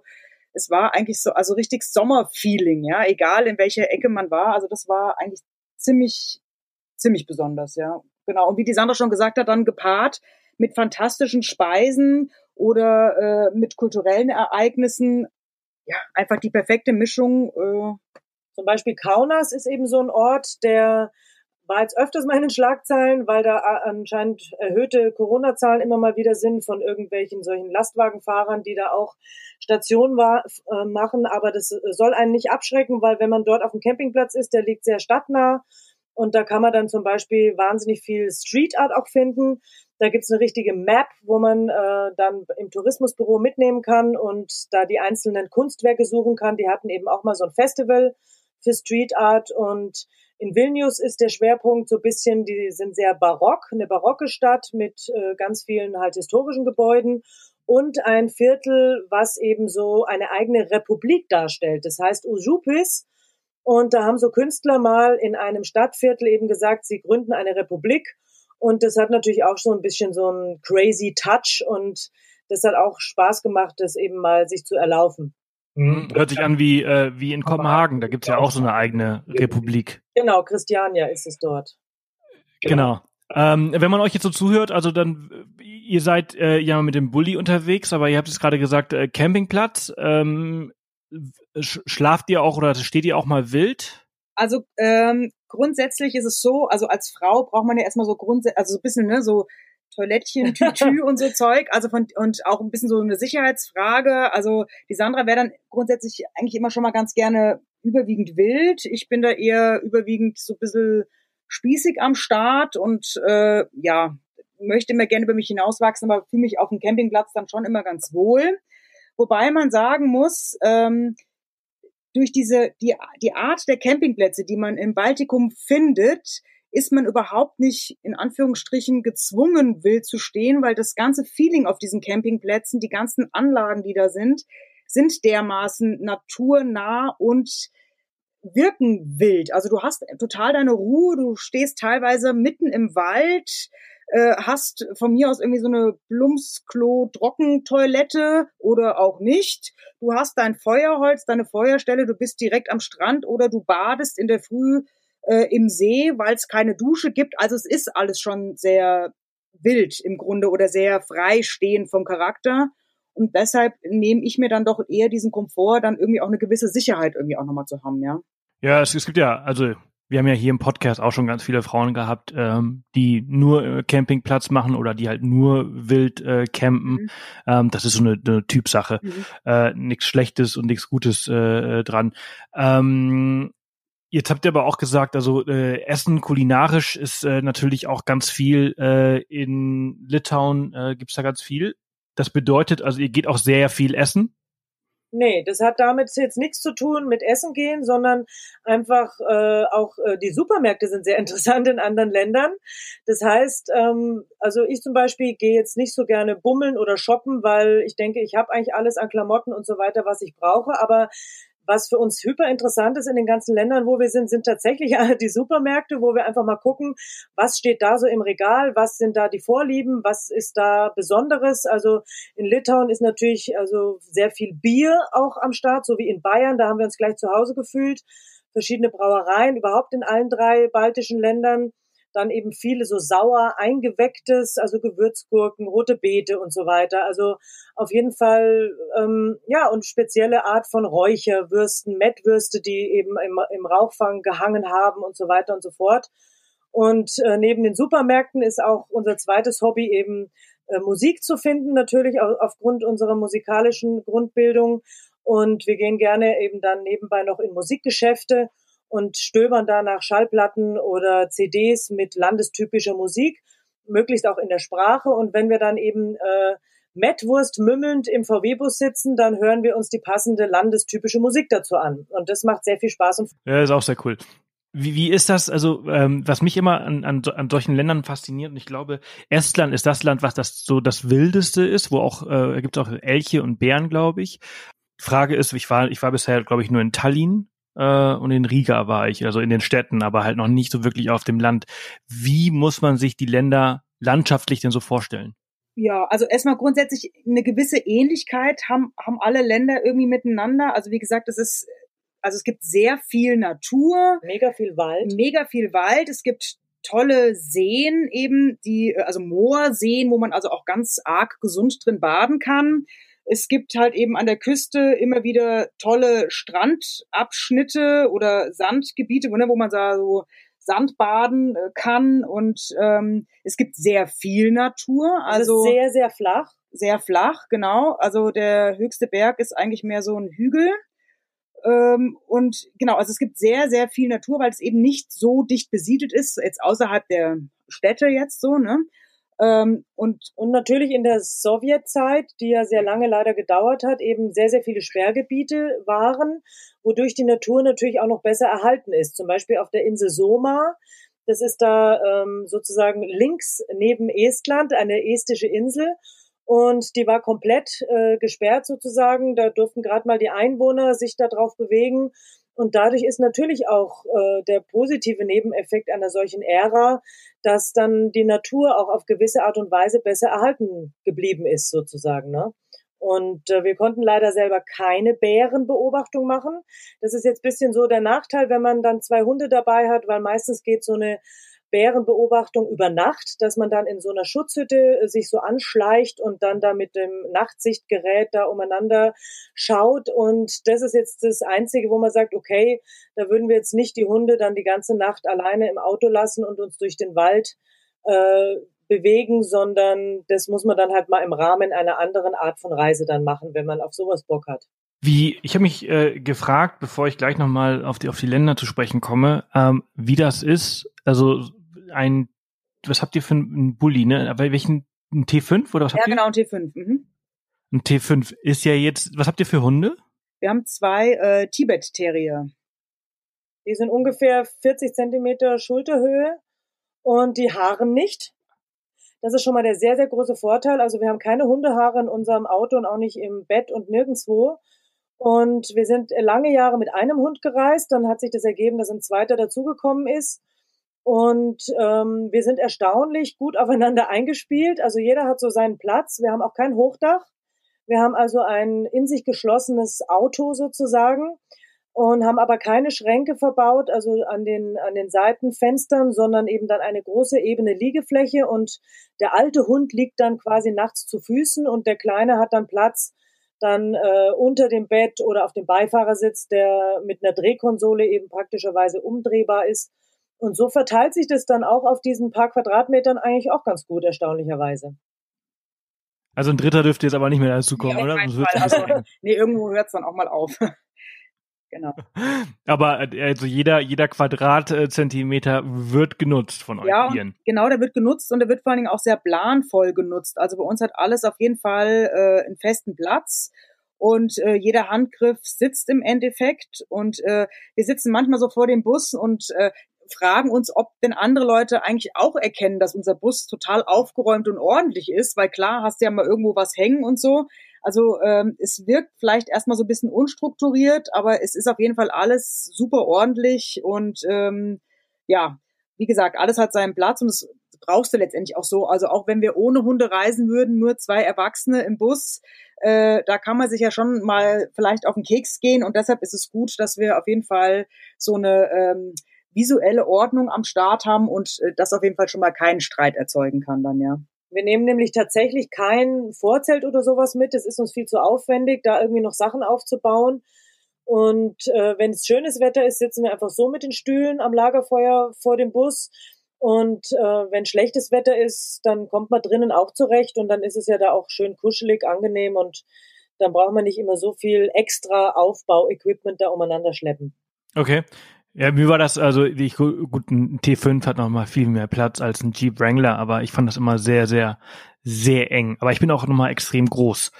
es war eigentlich so, also richtig Sommerfeeling, ja, egal in welcher Ecke man war. Also das war eigentlich ziemlich, ziemlich besonders, ja. Genau. Und wie die Sandra schon gesagt hat, dann gepaart mit fantastischen Speisen oder äh, mit kulturellen Ereignissen ja, einfach die perfekte Mischung. Äh. Zum Beispiel Kaunas ist eben so ein Ort, der war jetzt öfters mal in den Schlagzeilen, weil da anscheinend erhöhte Corona-Zahlen immer mal wieder sind von irgendwelchen solchen Lastwagenfahrern, die da auch Stationen war, äh, machen. Aber das soll einen nicht abschrecken, weil wenn man dort auf dem Campingplatz ist, der liegt sehr stadtnah und da kann man dann zum Beispiel wahnsinnig viel Street Art auch finden. Da gibt's eine richtige Map, wo man äh, dann im Tourismusbüro mitnehmen kann und da die einzelnen Kunstwerke suchen kann. Die hatten eben auch mal so ein Festival für Street Art und in Vilnius ist der Schwerpunkt so bisschen, die sind sehr barock, eine barocke Stadt mit äh, ganz vielen halt historischen Gebäuden und ein Viertel, was eben so eine eigene Republik darstellt. Das heißt Ujupis. Und da haben so Künstler mal in einem Stadtviertel eben gesagt, sie gründen eine Republik. Und das hat natürlich auch so ein bisschen so einen crazy Touch und das hat auch Spaß gemacht, das eben mal sich zu erlaufen. Mhm. Hört sich an wie, äh, wie in Kopenhagen, da gibt's ja auch so eine eigene Republik. Genau, Christiania ist es dort. Genau. Ähm, wenn man euch jetzt so zuhört, also dann, ihr seid äh, ja mit dem Bulli unterwegs, aber ihr habt es gerade gesagt, äh, Campingplatz. Ähm, schlaft ihr auch oder steht ihr auch mal wild? Also ähm, grundsätzlich ist es so, also als Frau braucht man ja erstmal so grundsätzlich, also so ein bisschen, ne, so Toilettchen, *laughs* Tütü und so Zeug, also von und auch ein bisschen so eine Sicherheitsfrage. Also die Sandra wäre dann grundsätzlich eigentlich immer schon mal ganz gerne überwiegend wild. Ich bin da eher überwiegend so ein bisschen spießig am Start und äh, ja, möchte immer gerne über mich hinauswachsen, aber fühle mich auf dem Campingplatz dann schon immer ganz wohl. Wobei man sagen muss, ähm, durch diese die, die Art der Campingplätze, die man im Baltikum findet, ist man überhaupt nicht in Anführungsstrichen gezwungen, wild zu stehen, weil das ganze Feeling auf diesen Campingplätzen, die ganzen Anlagen, die da sind, sind dermaßen naturnah und wirken wild. Also du hast total deine Ruhe, du stehst teilweise mitten im Wald, äh, hast von mir aus irgendwie so eine Plumpsklo-Trockentoilette oder auch nicht. Du hast dein Feuerholz, deine Feuerstelle, du bist direkt am Strand oder du badest in der Früh äh, im See, weil es keine Dusche gibt. Also es ist alles schon sehr wild im Grunde oder sehr frei stehend vom Charakter. Und deshalb nehme ich mir dann doch eher diesen Komfort, dann irgendwie auch eine gewisse Sicherheit irgendwie auch nochmal zu haben, ja. Ja, es, es gibt ja, also wir haben ja hier im Podcast auch schon ganz viele Frauen gehabt, ähm, die nur äh, Campingplatz machen oder die halt nur wild äh, campen. Mhm. Ähm, das ist so eine, eine Typsache. Mhm. Äh, nichts Schlechtes und nichts Gutes äh, äh, dran. Ähm, Jetzt habt ihr aber auch gesagt, also äh, Essen kulinarisch ist äh, natürlich auch ganz viel äh, in Litauen äh, gibt's da ganz viel. Das bedeutet, also ihr geht auch sehr viel essen. Nee, das hat damit jetzt nichts zu tun mit Essen gehen, sondern einfach äh, auch äh, die Supermärkte sind sehr *laughs* interessant in anderen Ländern. Das heißt, ähm, also ich zum Beispiel gehe jetzt nicht so gerne bummeln oder shoppen, weil ich denke, ich habe eigentlich alles an Klamotten und so weiter, was ich brauche. Aber was für uns hyper interessant ist in den ganzen Ländern, wo wir sind, sind tatsächlich *laughs* die Supermärkte, wo wir einfach mal gucken, was steht da so im Regal, was sind da die Vorlieben, was ist da Besonderes. Also in Litauen ist natürlich also sehr viel Bier auch am Start, so wie in Bayern, da haben wir uns gleich zu Hause gefühlt. Verschiedene Brauereien, überhaupt in allen drei baltischen Ländern dann eben viele so sauer eingewecktes, also Gewürzgurken, rote Beete und so weiter. Also auf jeden Fall, ähm, ja, und spezielle Art von Räucherwürsten, Mettwürste, die eben im, im Rauchfang gehangen haben und so weiter und so fort. Und äh, neben den Supermärkten ist auch unser zweites Hobby eben äh, Musik zu finden, natürlich auch aufgrund unserer musikalischen Grundbildung. Und wir gehen gerne eben dann nebenbei noch in Musikgeschäfte und stöbern da nach Schallplatten oder CDs mit landestypischer Musik, möglichst auch in der Sprache. Und wenn wir dann eben äh, Mettwurst mümmelnd im VW-Bus sitzen, dann hören wir uns die passende landestypische Musik dazu an. Und das macht sehr viel Spaß. Und ja, ist auch sehr cool. Wie, wie ist das? Also, ähm, was mich immer an, an, an solchen Ländern fasziniert, und ich glaube, Estland ist das Land, was das so das Wildeste ist, wo auch, äh, gibt es auch Elche und Bären, glaube ich. Frage ist, ich war, ich war bisher, glaube ich, nur in Tallinn äh, und in Riga war ich, also in den Städten, aber halt noch nicht so wirklich auf dem Land. Wie muss man sich die Länder landschaftlich denn so vorstellen? Ja, also erstmal grundsätzlich eine gewisse Ähnlichkeit haben, haben alle Länder irgendwie miteinander. Also wie gesagt, es ist, also es gibt sehr viel Natur. Mega viel Wald. Mega viel Wald. Es gibt tolle Seen eben, die, also Moorseen, wo man also auch ganz arg gesund drin baden kann. Es gibt halt eben an der Küste immer wieder tolle Strandabschnitte oder Sandgebiete, wo, ne, man so Sandbaden äh, kann und ähm, es gibt sehr viel Natur. Also sehr, sehr flach. Sehr flach, genau. Also der höchste Berg ist eigentlich mehr so ein Hügel. Ähm, und genau, also es gibt sehr, sehr viel Natur, weil es eben nicht so dicht besiedelt ist, jetzt außerhalb der Städte jetzt so, ne? Ähm, und, und natürlich in der Sowjetzeit, die ja sehr lange leider gedauert hat, eben sehr, sehr viele Sperrgebiete waren, wodurch die Natur natürlich auch noch besser erhalten ist. Zum Beispiel auf der Insel Soma. Das ist da ähm, sozusagen links neben Estland, eine estische Insel. Und die war komplett äh, gesperrt sozusagen. Da durften gerade mal die Einwohner sich da drauf bewegen. Und dadurch ist natürlich auch äh, der positive Nebeneffekt einer solchen Ära, dass dann die Natur auch auf gewisse Art und Weise besser erhalten geblieben ist, sozusagen. Ne? Und äh, wir konnten leider selber keine Bärenbeobachtung machen. Das ist jetzt bisschen so der Nachteil, wenn man dann zwei Hunde dabei hat, weil meistens geht so eine Bärenbeobachtung über Nacht, dass man dann in so einer Schutzhütte äh, sich so anschleicht und dann da mit dem Nachtsichtgerät da umeinander schaut. Und das ist jetzt das Einzige, wo man sagt, okay, da würden wir jetzt nicht die Hunde dann die ganze Nacht alleine im Auto lassen und uns durch den Wald äh, bewegen, sondern das muss man dann halt mal im Rahmen einer anderen Art von Reise dann machen, wenn man auf sowas Bock hat. Wie, ich habe mich äh, gefragt, bevor ich gleich nochmal auf die, auf die Länder zu sprechen komme, ähm, wie das ist, also ein, was habt ihr für einen Bulli, ne? Welchen, ein T5 oder was habt ja, ihr? Ja, genau, ein T5. Mhm. Ein T5 ist ja jetzt, was habt ihr für Hunde? Wir haben zwei äh, Tibet-Terrier. Die sind ungefähr 40 Zentimeter Schulterhöhe und die haaren nicht. Das ist schon mal der sehr, sehr große Vorteil. Also wir haben keine Hundehaare in unserem Auto und auch nicht im Bett und nirgendwo. Und wir sind lange Jahre mit einem Hund gereist. Dann hat sich das ergeben, dass ein zweiter dazugekommen ist. Und ähm, wir sind erstaunlich gut aufeinander eingespielt. Also jeder hat so seinen Platz. Wir haben auch kein Hochdach. Wir haben also ein in sich geschlossenes Auto sozusagen und haben aber keine Schränke verbaut, also an den, an den Seitenfenstern, sondern eben dann eine große ebene Liegefläche und der alte Hund liegt dann quasi nachts zu Füßen und der Kleine hat dann Platz dann äh, unter dem Bett oder auf dem Beifahrersitz, der mit einer Drehkonsole eben praktischerweise umdrehbar ist und so verteilt sich das dann auch auf diesen paar Quadratmetern eigentlich auch ganz gut, erstaunlicherweise. Also ein Dritter dürfte jetzt aber nicht mehr dazu kommen, nee, oder? Also, *laughs* nee, irgendwo hört es dann auch mal auf. *laughs* genau. *laughs* Aber äh, also jeder, jeder Quadratzentimeter wird genutzt von euch ja, Genau, der wird genutzt und der wird vor allen Dingen auch sehr planvoll genutzt. Also bei uns hat alles auf jeden Fall äh, einen festen Platz und äh, jeder Handgriff sitzt im Endeffekt und äh, wir sitzen manchmal so vor dem Bus und äh, fragen uns, ob denn andere Leute eigentlich auch erkennen, dass unser Bus total aufgeräumt und ordentlich ist, weil klar hast du ja mal irgendwo was hängen und so. Also ähm, es wirkt vielleicht erstmal so ein bisschen unstrukturiert, aber es ist auf jeden Fall alles super ordentlich und ähm, ja, wie gesagt, alles hat seinen Platz und es brauchst du letztendlich auch so. Also auch wenn wir ohne Hunde reisen würden, nur zwei Erwachsene im Bus, äh, da kann man sich ja schon mal vielleicht auf den Keks gehen und deshalb ist es gut, dass wir auf jeden Fall so eine ähm, visuelle Ordnung am Start haben und äh, das auf jeden Fall schon mal keinen Streit erzeugen kann dann, ja. Wir nehmen nämlich tatsächlich kein Vorzelt oder sowas mit. Es ist uns viel zu aufwendig, da irgendwie noch Sachen aufzubauen. Und äh, wenn es schönes Wetter ist, sitzen wir einfach so mit den Stühlen am Lagerfeuer vor dem Bus. Und äh, wenn schlechtes Wetter ist, dann kommt man drinnen auch zurecht und dann ist es ja da auch schön kuschelig, angenehm und dann braucht man nicht immer so viel extra Aufbauequipment da umeinander schleppen. Okay. Ja, mir war das, also ich, gut, ein T5 hat noch mal viel mehr Platz als ein Jeep Wrangler, aber ich fand das immer sehr, sehr, sehr eng. Aber ich bin auch noch mal extrem groß,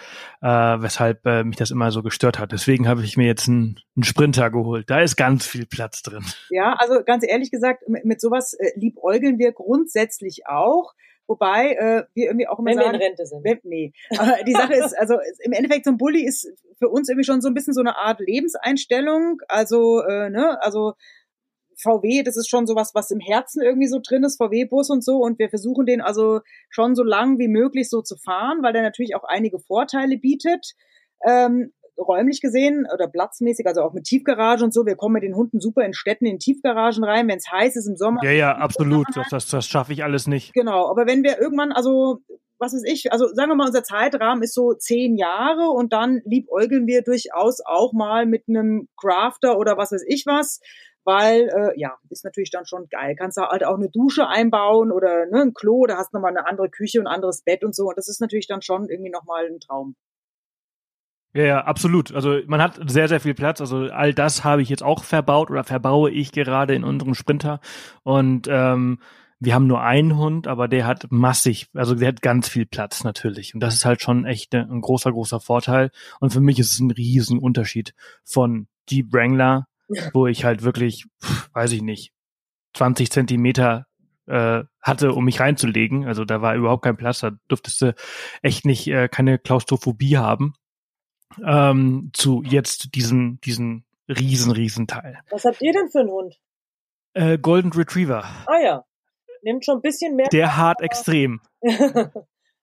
äh, weshalb äh, mich das immer so gestört hat. Deswegen habe ich mir jetzt einen, einen Sprinter geholt. Da ist ganz viel Platz drin. Ja, also ganz ehrlich gesagt, mit, mit sowas äh, liebäugeln wir grundsätzlich auch. Wobei äh, wir irgendwie auch immer wenn sagen, wir in Rente sind. Wenn, nee, aber die Sache ist, also im Endeffekt so ein Bulli ist für uns irgendwie schon so ein bisschen so eine Art Lebenseinstellung. Also äh, ne, also VW, das ist schon sowas, was im Herzen irgendwie so drin ist, VW-Bus und so. Und wir versuchen den also schon so lang wie möglich so zu fahren, weil der natürlich auch einige Vorteile bietet. Ähm, räumlich gesehen oder platzmäßig, also auch mit Tiefgarage und so. Wir kommen mit den Hunden super in Städten in Tiefgaragen rein, wenn es heiß ist im Sommer. Ja, ja, absolut. Das, das, das schaffe ich alles nicht. Genau, aber wenn wir irgendwann, also was weiß ich, also sagen wir mal, unser Zeitrahmen ist so zehn Jahre und dann liebäugeln wir durchaus auch mal mit einem Crafter oder was weiß ich was, weil äh, ja, ist natürlich dann schon geil. Kannst du halt auch eine Dusche einbauen oder ne, ein Klo, da hast du nochmal eine andere Küche und ein anderes Bett und so. Und das ist natürlich dann schon irgendwie nochmal ein Traum. Ja, ja, absolut. Also man hat sehr, sehr viel Platz. Also all das habe ich jetzt auch verbaut oder verbaue ich gerade in unserem Sprinter. Und ähm, wir haben nur einen Hund, aber der hat massig, also der hat ganz viel Platz natürlich. Und das ist halt schon echt ein großer, großer Vorteil. Und für mich ist es ein riesen Unterschied von Jeep Wrangler, wo ich halt wirklich, weiß ich nicht, 20 Zentimeter äh, hatte, um mich reinzulegen. Also da war überhaupt kein Platz. Da durftest du echt nicht äh, keine Klaustrophobie haben ähm, zu jetzt diesen, diesen riesen, riesen Teil. Was habt ihr denn für einen Hund? Äh, Golden Retriever. Ah ja, nimmt schon ein bisschen mehr. Der hart extrem. *laughs*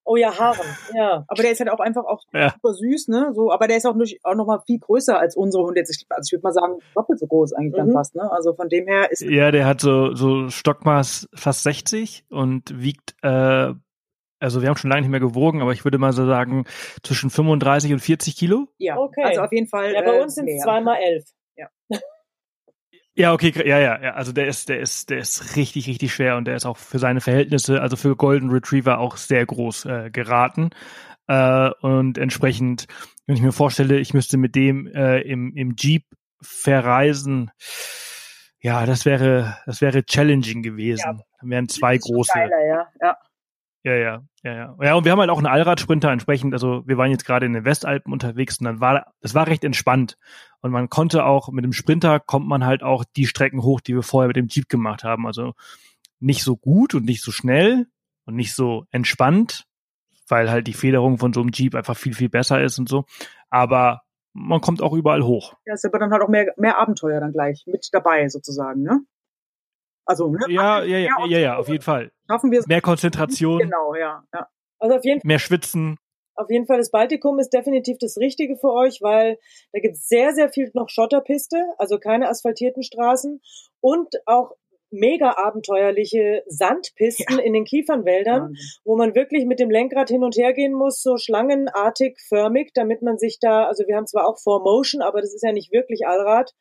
oh ja, Haaren, ja. Aber der ist halt auch einfach auch ja. super süß, ne? So, aber der ist auch, nicht, auch noch mal viel größer als unsere Hunde. Jetzt, also ich würde mal sagen, doppelt so groß eigentlich mhm. dann fast, ne? Also von dem her ist. Ja, der hat so, so Stockmaß fast 60 und wiegt äh, also wir haben schon lange nicht mehr gewogen, aber ich würde mal so sagen zwischen 35 und 40 Kilo. Ja, okay. Also auf jeden Fall. Ja, bei uns sind es zweimal elf. Ja. Ja, okay, ja, ja, ja. Also der ist, der ist, der ist richtig, richtig schwer und der ist auch für seine Verhältnisse, also für Golden Retriever auch sehr groß äh, geraten. Äh, und entsprechend, wenn ich mir vorstelle, ich müsste mit dem äh, im, im Jeep verreisen, ja, das wäre, das wäre challenging gewesen. Ja. Dann wären zwei große. Geiler, ja. ja. Ja, ja, ja, ja. Ja, und wir haben halt auch einen Allradsprinter entsprechend. Also wir waren jetzt gerade in den Westalpen unterwegs und dann war, das war recht entspannt. Und man konnte auch, mit dem Sprinter kommt man halt auch die Strecken hoch, die wir vorher mit dem Jeep gemacht haben. Also nicht so gut und nicht so schnell und nicht so entspannt, weil halt die Federung von so einem Jeep einfach viel, viel besser ist und so. Aber man kommt auch überall hoch. Ja, ist aber dann halt auch mehr, mehr Abenteuer dann gleich mit dabei sozusagen, ne? Also, ne? Ja, ja, ja, ja, ja, auf jeden Fall. Schaffen wir Mehr Konzentration. Genau, ja, ja. Also auf jeden Fall. Mehr Schwitzen. Auf jeden Fall, das Baltikum ist definitiv das Richtige für euch, weil da gibt es sehr, sehr viel noch Schotterpiste, also keine asphaltierten Straßen und auch mega abenteuerliche Sandpisten ja. in den Kiefernwäldern, Wahnsinn. wo man wirklich mit dem Lenkrad hin und her gehen muss, so schlangenartig förmig, damit man sich da, also wir haben zwar auch 4Motion, aber das ist ja nicht wirklich Allrad,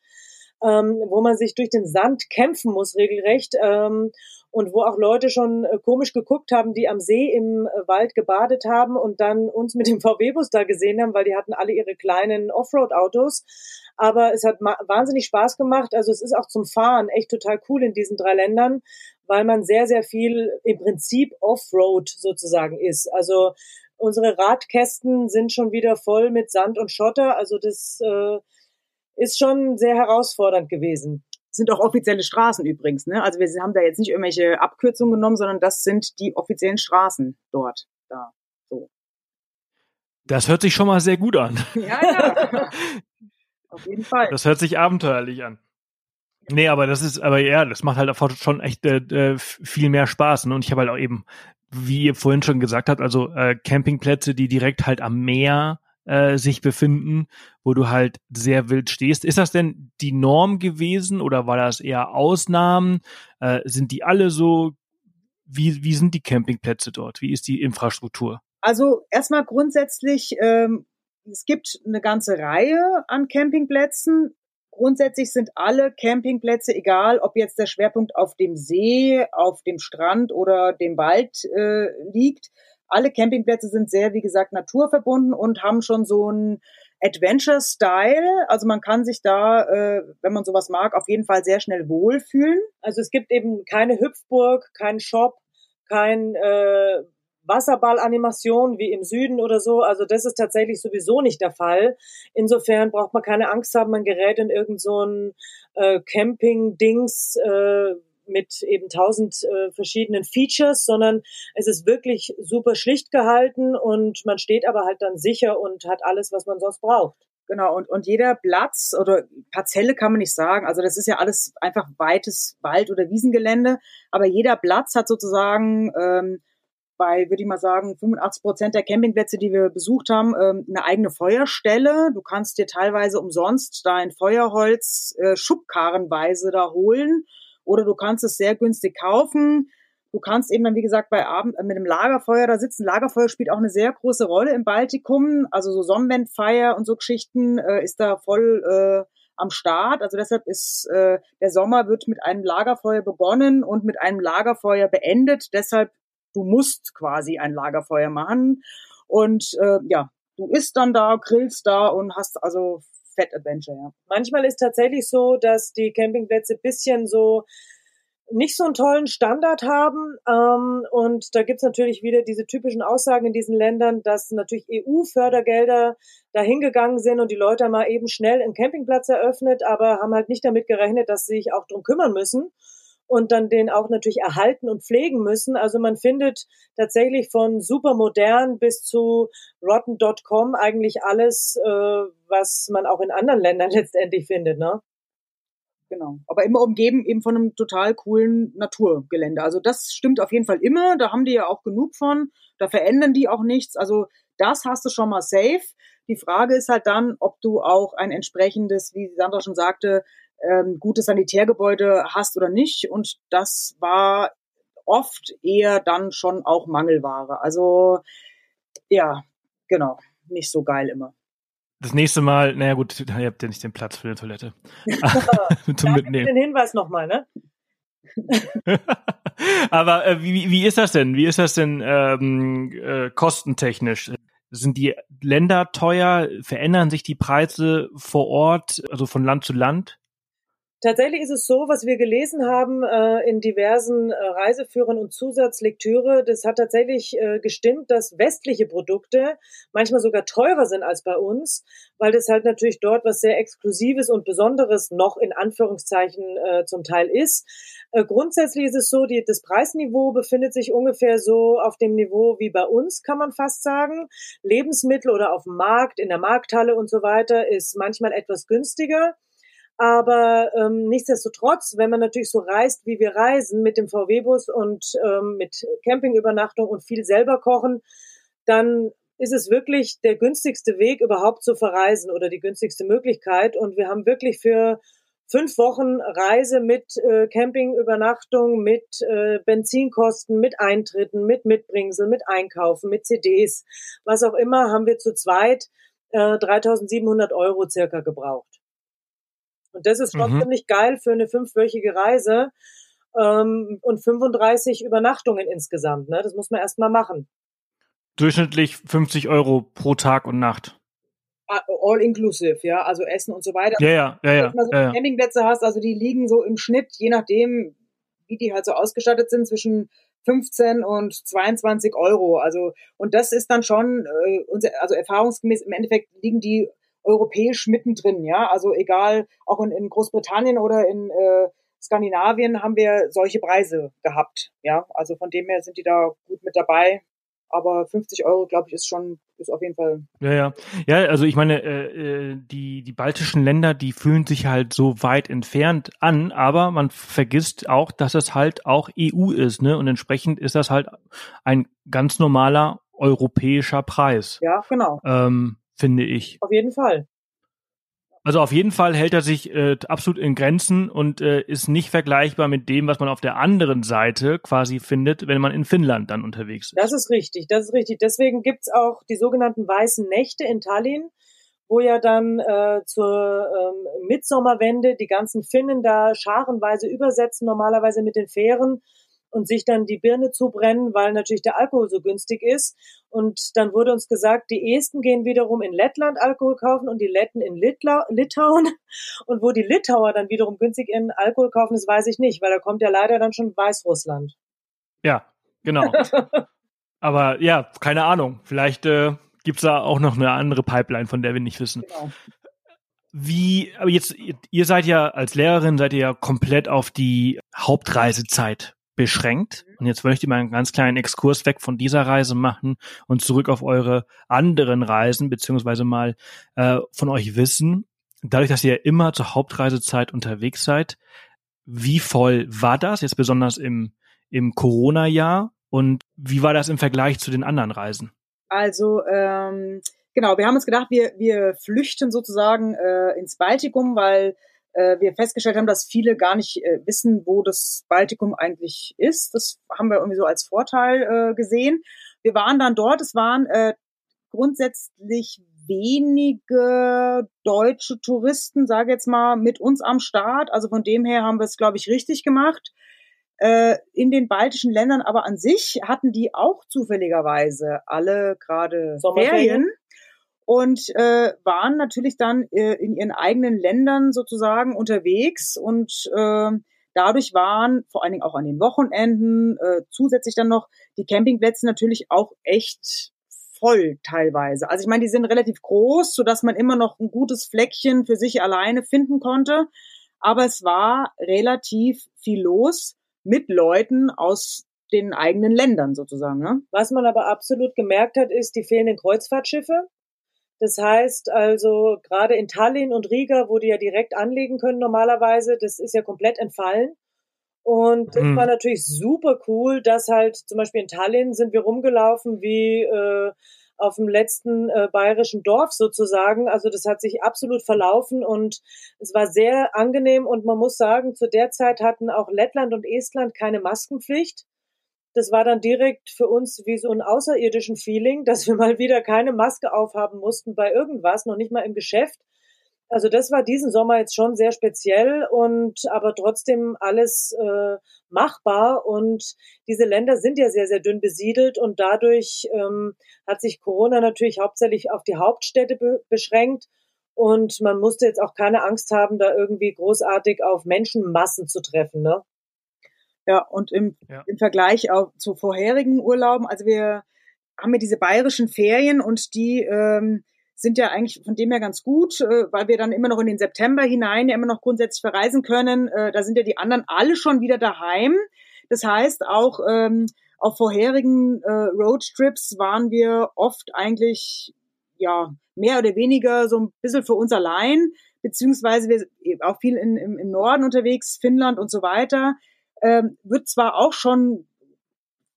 ähm, wo man sich durch den Sand kämpfen muss, regelrecht. Ähm, und wo auch Leute schon äh, komisch geguckt haben, die am See im äh, Wald gebadet haben und dann uns mit dem *laughs* VW-Bus da gesehen haben, weil die hatten alle ihre kleinen Offroad-Autos. Aber es hat wahnsinnig Spaß gemacht. Also es ist auch zum Fahren echt total cool in diesen drei Ländern, weil man sehr, sehr viel im Prinzip Offroad sozusagen ist. Also unsere Radkästen sind schon wieder voll mit Sand und Schotter. Also das äh, ist schon sehr herausfordernd gewesen. Das sind auch offizielle Straßen übrigens. Ne? Also wir haben da jetzt nicht irgendwelche Abkürzungen genommen, sondern das sind die offiziellen Straßen dort. Da. So. Das hört sich schon mal sehr gut an. *laughs* Ja, ja. *laughs* Auf jeden Fall. Das hört sich abenteuerlich an. Nee, aber das ist, aber ja, das macht halt einfach schon echt äh, äh viel mehr Spaß. Ne? Und ich habe halt auch eben, wie ihr vorhin schon gesagt habt, also äh, Campingplätze, die direkt halt am Meer äh, sich befinden, wo du halt sehr wild stehst. Ist das denn die Norm gewesen oder war das eher Ausnahmen? Äh, sind die alle so? Wie, wie sind die Campingplätze dort? Wie ist die Infrastruktur? Also erstmal grundsätzlich, ähm, es gibt eine ganze Reihe an Campingplätzen. Grundsätzlich sind alle Campingplätze, egal ob jetzt der Schwerpunkt auf dem See, auf dem Strand oder dem Wald äh, liegt, alle Campingplätze sind sehr, wie gesagt, naturverbunden und haben schon so ein Adventure-Style. Also man kann sich da, äh, wenn man sowas mag, auf jeden Fall sehr schnell wohlfühlen. Also es gibt eben keine Hüpfburg, keinen Shop, kein äh, Wasserball-Animation wie im Süden oder so. Also das ist tatsächlich sowieso nicht der Fall. Insofern braucht man keine Angst haben, man gerät in irgend so äh, Camping-Dings, äh, mit eben tausend äh, verschiedenen Features, sondern es ist wirklich super schlicht gehalten und man steht aber halt dann sicher und hat alles, was man sonst braucht. Genau, und, und jeder Platz oder Parzelle kann man nicht sagen, also das ist ja alles einfach weites Wald- oder Wiesengelände, aber jeder Platz hat sozusagen ähm, bei, würde ich mal sagen, 85 Prozent der Campingplätze, die wir besucht haben, ähm, eine eigene Feuerstelle. Du kannst dir teilweise umsonst dein Feuerholz äh, schubkarrenweise da holen oder du kannst es sehr günstig kaufen. Du kannst eben dann, wie gesagt, bei Abend äh, mit dem Lagerfeuer da sitzen. Lagerfeuer spielt auch eine sehr große Rolle im Baltikum. Also so Sonnenwendfeier und so Geschichten äh, ist da voll äh, am Start. Also deshalb ist äh, der Sommer wird mit einem Lagerfeuer begonnen und mit einem Lagerfeuer beendet. Deshalb du musst quasi ein Lagerfeuer machen und äh, ja, du isst dann da, grillst da und hast also Fett Adventure. Ja. Manchmal ist tatsächlich so, dass die Campingplätze bisschen so nicht so einen tollen Standard haben. Ähm, und da gibt's natürlich wieder diese typischen Aussagen in diesen Ländern, dass natürlich EU-Fördergelder dahingegangen sind und die Leute mal eben schnell einen Campingplatz eröffnet, aber haben halt nicht damit gerechnet, dass sie sich auch drum kümmern müssen und dann den auch natürlich erhalten und pflegen müssen. Also man findet tatsächlich von super modern bis zu rotten.com eigentlich alles, äh, was man auch in anderen Ländern *laughs* letztendlich findet. Ne? Genau. Aber immer umgeben eben von einem total coolen Naturgelände. Also das stimmt auf jeden Fall immer. Da haben die ja auch genug von. Da verändern die auch nichts. Also das hast du schon mal safe. Die Frage ist halt dann, ob du auch ein entsprechendes, wie Sandra schon sagte, ähm, gutes Sanitärgebäude hast oder nicht. Und das war oft eher dann schon auch Mangelware. Also ja, genau, nicht so geil immer das nächste Mal, naja gut, *laughs* ihr habt ja nicht den Platz für eine Toilette. *laughs* Zum Mitnehmen. Den Hinweis nochmal, ne? *laughs* Aber äh, wie, wie ist das denn? Wie ist das denn ähm, äh, kostentechnisch? Sind die Länder teuer? Verändern sich die Preise vor Ort, also von Land zu Land? Tatsächlich ist es so, was wir gelesen haben äh, in diversen äh, Reiseführern und Zusatzlektüre, das hat tatsächlich äh, gestimmt, dass westliche Produkte manchmal sogar teurer sind als bei uns, weil das halt natürlich dort was sehr Exklusives und Besonderes noch in Anführungszeichen äh, zum Teil ist. Äh, grundsätzlich ist es so, die, das Preisniveau befindet sich ungefähr so auf dem Niveau wie bei uns, kann man fast sagen. Lebensmittel oder auf dem Markt, in der Markthalle und so weiter ist manchmal etwas günstiger. Aber ähm, nichtsdestotrotz, wenn man natürlich so reist, wie wir reisen, mit dem VW-Bus und ähm, mit Campingübernachtung und viel selber kochen, dann ist es wirklich der günstigste Weg, überhaupt zu verreisen oder die günstigste Möglichkeit. Und wir haben wirklich für fünf Wochen Reise mit äh, Campingübernachtung, mit äh, Benzinkosten, mit Eintritten, mit Mitbringsel, mit Einkaufen, mit CDs, was auch immer, haben wir zu zweit äh, 3.700 Euro circa gebraucht. Und das ist schon mhm. ziemlich geil für eine fünfwöchige Reise ähm, und 35 Übernachtungen insgesamt. Ne? Das muss man erst mal machen. Durchschnittlich 50 Euro pro Tag und Nacht. All inclusive, ja, also Essen und so weiter. Ja, ja, ja, ja. Wenn du so ja, Campingplätze hast, also die liegen so im Schnitt, je nachdem, wie die halt so ausgestattet sind, zwischen 15 und 22 Euro. Also, und das ist dann schon, äh, unser, also erfahrungsgemäß im Endeffekt liegen die europäisch mittendrin, ja. Also egal, auch in, in Großbritannien oder in äh, Skandinavien haben wir solche Preise gehabt, ja. Also von dem her sind die da gut mit dabei. Aber 50 Euro, glaube ich, ist schon, ist auf jeden Fall. Ja, ja. Ja, also ich meine, äh, äh, die, die baltischen Länder, die fühlen sich halt so weit entfernt an, aber man vergisst auch, dass es halt auch EU ist, ne? Und entsprechend ist das halt ein ganz normaler europäischer Preis. Ja, genau. Ähm, finde ich. Auf jeden Fall. Also auf jeden Fall hält er sich äh, absolut in Grenzen und äh, ist nicht vergleichbar mit dem, was man auf der anderen Seite quasi findet, wenn man in Finnland dann unterwegs ist. Das ist richtig, das ist richtig. Deswegen gibt's auch die sogenannten weißen Nächte in Tallinn, wo ja dann äh, zur ähm, Mitsommerwende die ganzen Finnen da scharenweise übersetzen, normalerweise mit den Fähren und sich dann die Birne zubrennen, weil natürlich der Alkohol so günstig ist. Und dann wurde uns gesagt, die Esten gehen wiederum in Lettland Alkohol kaufen und die Letten in Litla Litauen. Und wo die Litauer dann wiederum günstig in Alkohol kaufen, das weiß ich nicht, weil da kommt ja leider dann schon Weißrussland. Ja, genau. *laughs* Aber ja, keine Ahnung. Vielleicht äh, gibt's da auch noch eine andere Pipeline, von der wir nicht wissen. Genau. Wie, aber jetzt, ihr seid ja als Lehrerin, seid ihr ja komplett auf die Hauptreisezeit beschränkt. Und jetzt möchte ich mal einen ganz kleinen Exkurs weg von dieser Reise machen und zurück auf eure anderen Reisen, beziehungsweise mal äh, von euch wissen, dadurch, dass ihr immer zur Hauptreisezeit unterwegs seid, wie voll war das, jetzt besonders im, im Corona-Jahr und wie war das im Vergleich zu den anderen Reisen? Also ähm, genau, wir haben uns gedacht, wir, wir flüchten sozusagen äh, ins Baltikum, weil wir festgestellt haben, dass viele gar nicht äh, wissen, wo das Baltikum eigentlich ist. Das haben wir irgendwie so als Vorteil äh, gesehen. Wir waren dann dort, es waren äh, grundsätzlich wenige deutsche Touristen, sage jetzt mal, mit uns am Start. Also von dem her haben wir es, glaube ich, richtig gemacht. Äh, in den baltischen Ländern aber an sich hatten die auch zufälligerweise alle gerade Ferien und äh, waren natürlich dann äh, in ihren eigenen Ländern sozusagen unterwegs und äh, dadurch waren vor allen Dingen auch an den Wochenenden äh, zusätzlich dann noch die Campingplätze natürlich auch echt voll teilweise. Also ich meine, die sind relativ groß, so dass man immer noch ein gutes Fleckchen für sich alleine finden konnte. Aber es war relativ viel los mit Leuten aus den eigenen Ländern sozusagen. Ne? Was man aber absolut gemerkt hat, ist die fehlenden Kreuzfahrtschiffe. Das heißt also, gerade in Tallinn und Riga, wo die ja direkt anlegen können normalerweise, das ist ja komplett entfallen. Und das mhm. war natürlich super cool, dass halt zum Beispiel in Tallinn sind wir rumgelaufen wie äh, auf dem letzten äh, bayerischen Dorf sozusagen. Also das hat sich absolut verlaufen und es war sehr angenehm und man muss sagen, zu der Zeit hatten auch Lettland und Estland keine Maskenpflicht. Das war dann direkt für uns wie so ein außerirdischen Feeling, dass wir mal wieder keine Maske aufhaben mussten bei irgendwas, noch nicht mal im Geschäft. Also das war diesen Sommer jetzt schon sehr speziell und aber trotzdem alles äh, machbar und diese Länder sind ja sehr sehr dünn besiedelt und dadurch ähm, hat sich Corona natürlich hauptsächlich auf die Hauptstädte be beschränkt und man musste jetzt auch keine Angst haben, da irgendwie großartig auf Menschenmassen zu treffen, ne? Ja, und im, ja. im Vergleich auch zu vorherigen Urlauben, also wir haben ja diese bayerischen Ferien und die ähm, sind ja eigentlich von dem her ganz gut, äh, weil wir dann immer noch in den September hinein ja immer noch grundsätzlich verreisen können. Äh, da sind ja die anderen alle schon wieder daheim. Das heißt, auch ähm, auf vorherigen äh, Roadtrips waren wir oft eigentlich ja mehr oder weniger so ein bisschen für uns allein, beziehungsweise wir auch viel in, im, im Norden unterwegs, Finnland und so weiter. Ähm, wird zwar auch schon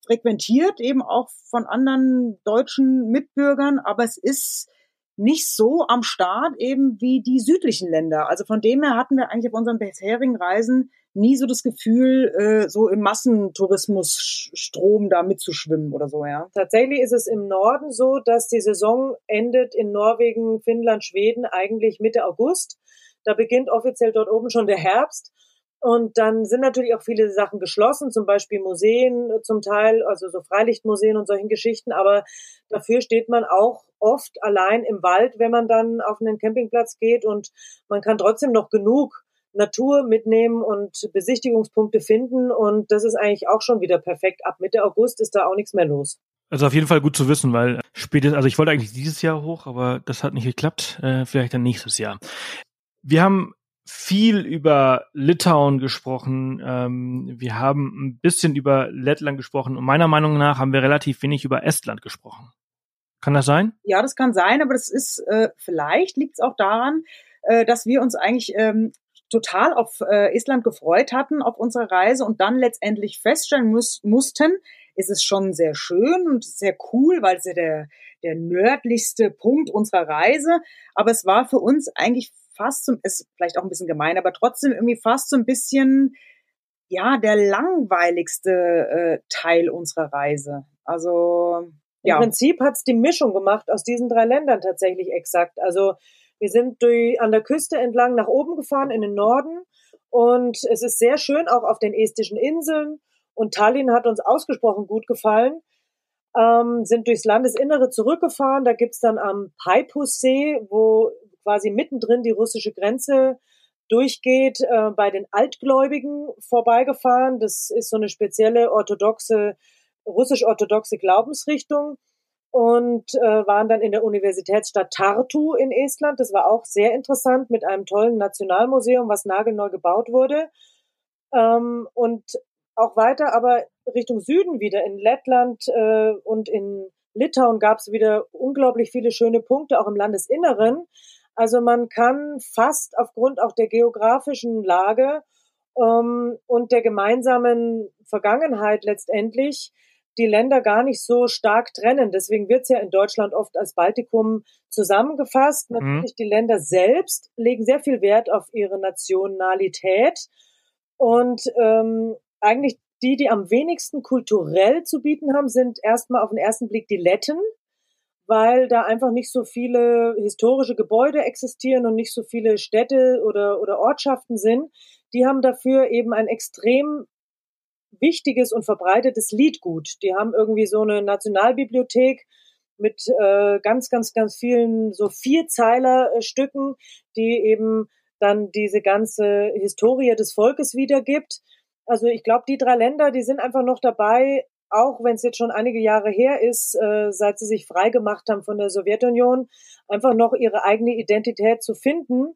frequentiert, eben auch von anderen deutschen Mitbürgern, aber es ist nicht so am Start eben wie die südlichen Länder. Also von dem her hatten wir eigentlich auf unseren bisherigen Reisen nie so das Gefühl, äh, so im Massentourismusstrom da mitzuschwimmen oder so, ja. Tatsächlich ist es im Norden so, dass die Saison endet in Norwegen, Finnland, Schweden eigentlich Mitte August. Da beginnt offiziell dort oben schon der Herbst. Und dann sind natürlich auch viele Sachen geschlossen, zum Beispiel Museen zum Teil, also so Freilichtmuseen und solchen Geschichten. Aber dafür steht man auch oft allein im Wald, wenn man dann auf einen Campingplatz geht und man kann trotzdem noch genug Natur mitnehmen und Besichtigungspunkte finden. Und das ist eigentlich auch schon wieder perfekt. Ab Mitte August ist da auch nichts mehr los. Also auf jeden Fall gut zu wissen, weil spätestens, also ich wollte eigentlich dieses Jahr hoch, aber das hat nicht geklappt. Äh, vielleicht dann nächstes Jahr. Wir haben viel über Litauen gesprochen. Ähm, wir haben ein bisschen über Lettland gesprochen. Und meiner Meinung nach haben wir relativ wenig über Estland gesprochen. Kann das sein? Ja, das kann sein, aber das ist äh, vielleicht liegt es auch daran, äh, dass wir uns eigentlich ähm, total auf äh, Estland gefreut hatten auf unserer Reise und dann letztendlich feststellen muss, mussten, ist es schon sehr schön und sehr cool, weil es ja der, der nördlichste Punkt unserer Reise. Aber es war für uns eigentlich fast so, ist vielleicht auch ein bisschen gemein, aber trotzdem irgendwie fast so ein bisschen, ja, der langweiligste äh, Teil unserer Reise. Also, ja. Im Prinzip hat's die Mischung gemacht aus diesen drei Ländern tatsächlich exakt. Also, wir sind durch, an der Küste entlang nach oben gefahren in den Norden und es ist sehr schön auch auf den estischen Inseln und Tallinn hat uns ausgesprochen gut gefallen. Ähm, sind durchs Landesinnere zurückgefahren. Da gibt's dann am Peipussee, wo quasi mittendrin die russische Grenze durchgeht, äh, bei den Altgläubigen vorbeigefahren. Das ist so eine spezielle orthodoxe, russisch-orthodoxe Glaubensrichtung und äh, waren dann in der Universitätsstadt Tartu in Estland. Das war auch sehr interessant mit einem tollen Nationalmuseum, was nagelneu gebaut wurde. Ähm, und auch weiter, aber Richtung Süden wieder in Lettland äh, und in Litauen gab es wieder unglaublich viele schöne Punkte, auch im Landesinneren. Also man kann fast aufgrund auch der geografischen Lage ähm, und der gemeinsamen Vergangenheit letztendlich die Länder gar nicht so stark trennen. Deswegen wird es ja in Deutschland oft als Baltikum zusammengefasst. Mhm. Natürlich die Länder selbst legen sehr viel Wert auf ihre Nationalität und ähm, eigentlich die, die am wenigsten kulturell zu bieten haben, sind erstmal auf den ersten Blick die Letten weil da einfach nicht so viele historische Gebäude existieren und nicht so viele Städte oder, oder Ortschaften sind. Die haben dafür eben ein extrem wichtiges und verbreitetes Liedgut. Die haben irgendwie so eine Nationalbibliothek mit äh, ganz, ganz, ganz vielen so Vierzeiler-Stücken, die eben dann diese ganze Historie des Volkes wiedergibt. Also ich glaube, die drei Länder, die sind einfach noch dabei, auch wenn es jetzt schon einige Jahre her ist, äh, seit sie sich freigemacht haben von der Sowjetunion, einfach noch ihre eigene Identität zu finden.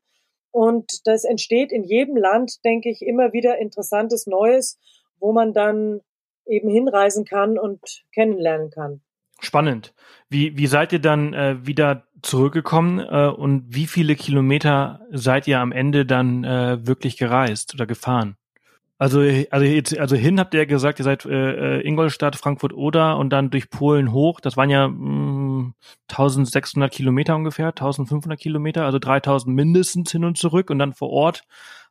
Und das entsteht in jedem Land, denke ich, immer wieder interessantes Neues, wo man dann eben hinreisen kann und kennenlernen kann. Spannend. Wie, wie seid ihr dann äh, wieder zurückgekommen äh, und wie viele Kilometer seid ihr am Ende dann äh, wirklich gereist oder gefahren? Also, also, jetzt, also hin habt ihr ja gesagt, ihr seid äh, äh Ingolstadt, Frankfurt oder und dann durch Polen hoch. Das waren ja mh, 1600 Kilometer ungefähr, 1500 Kilometer, also 3000 mindestens hin und zurück und dann vor Ort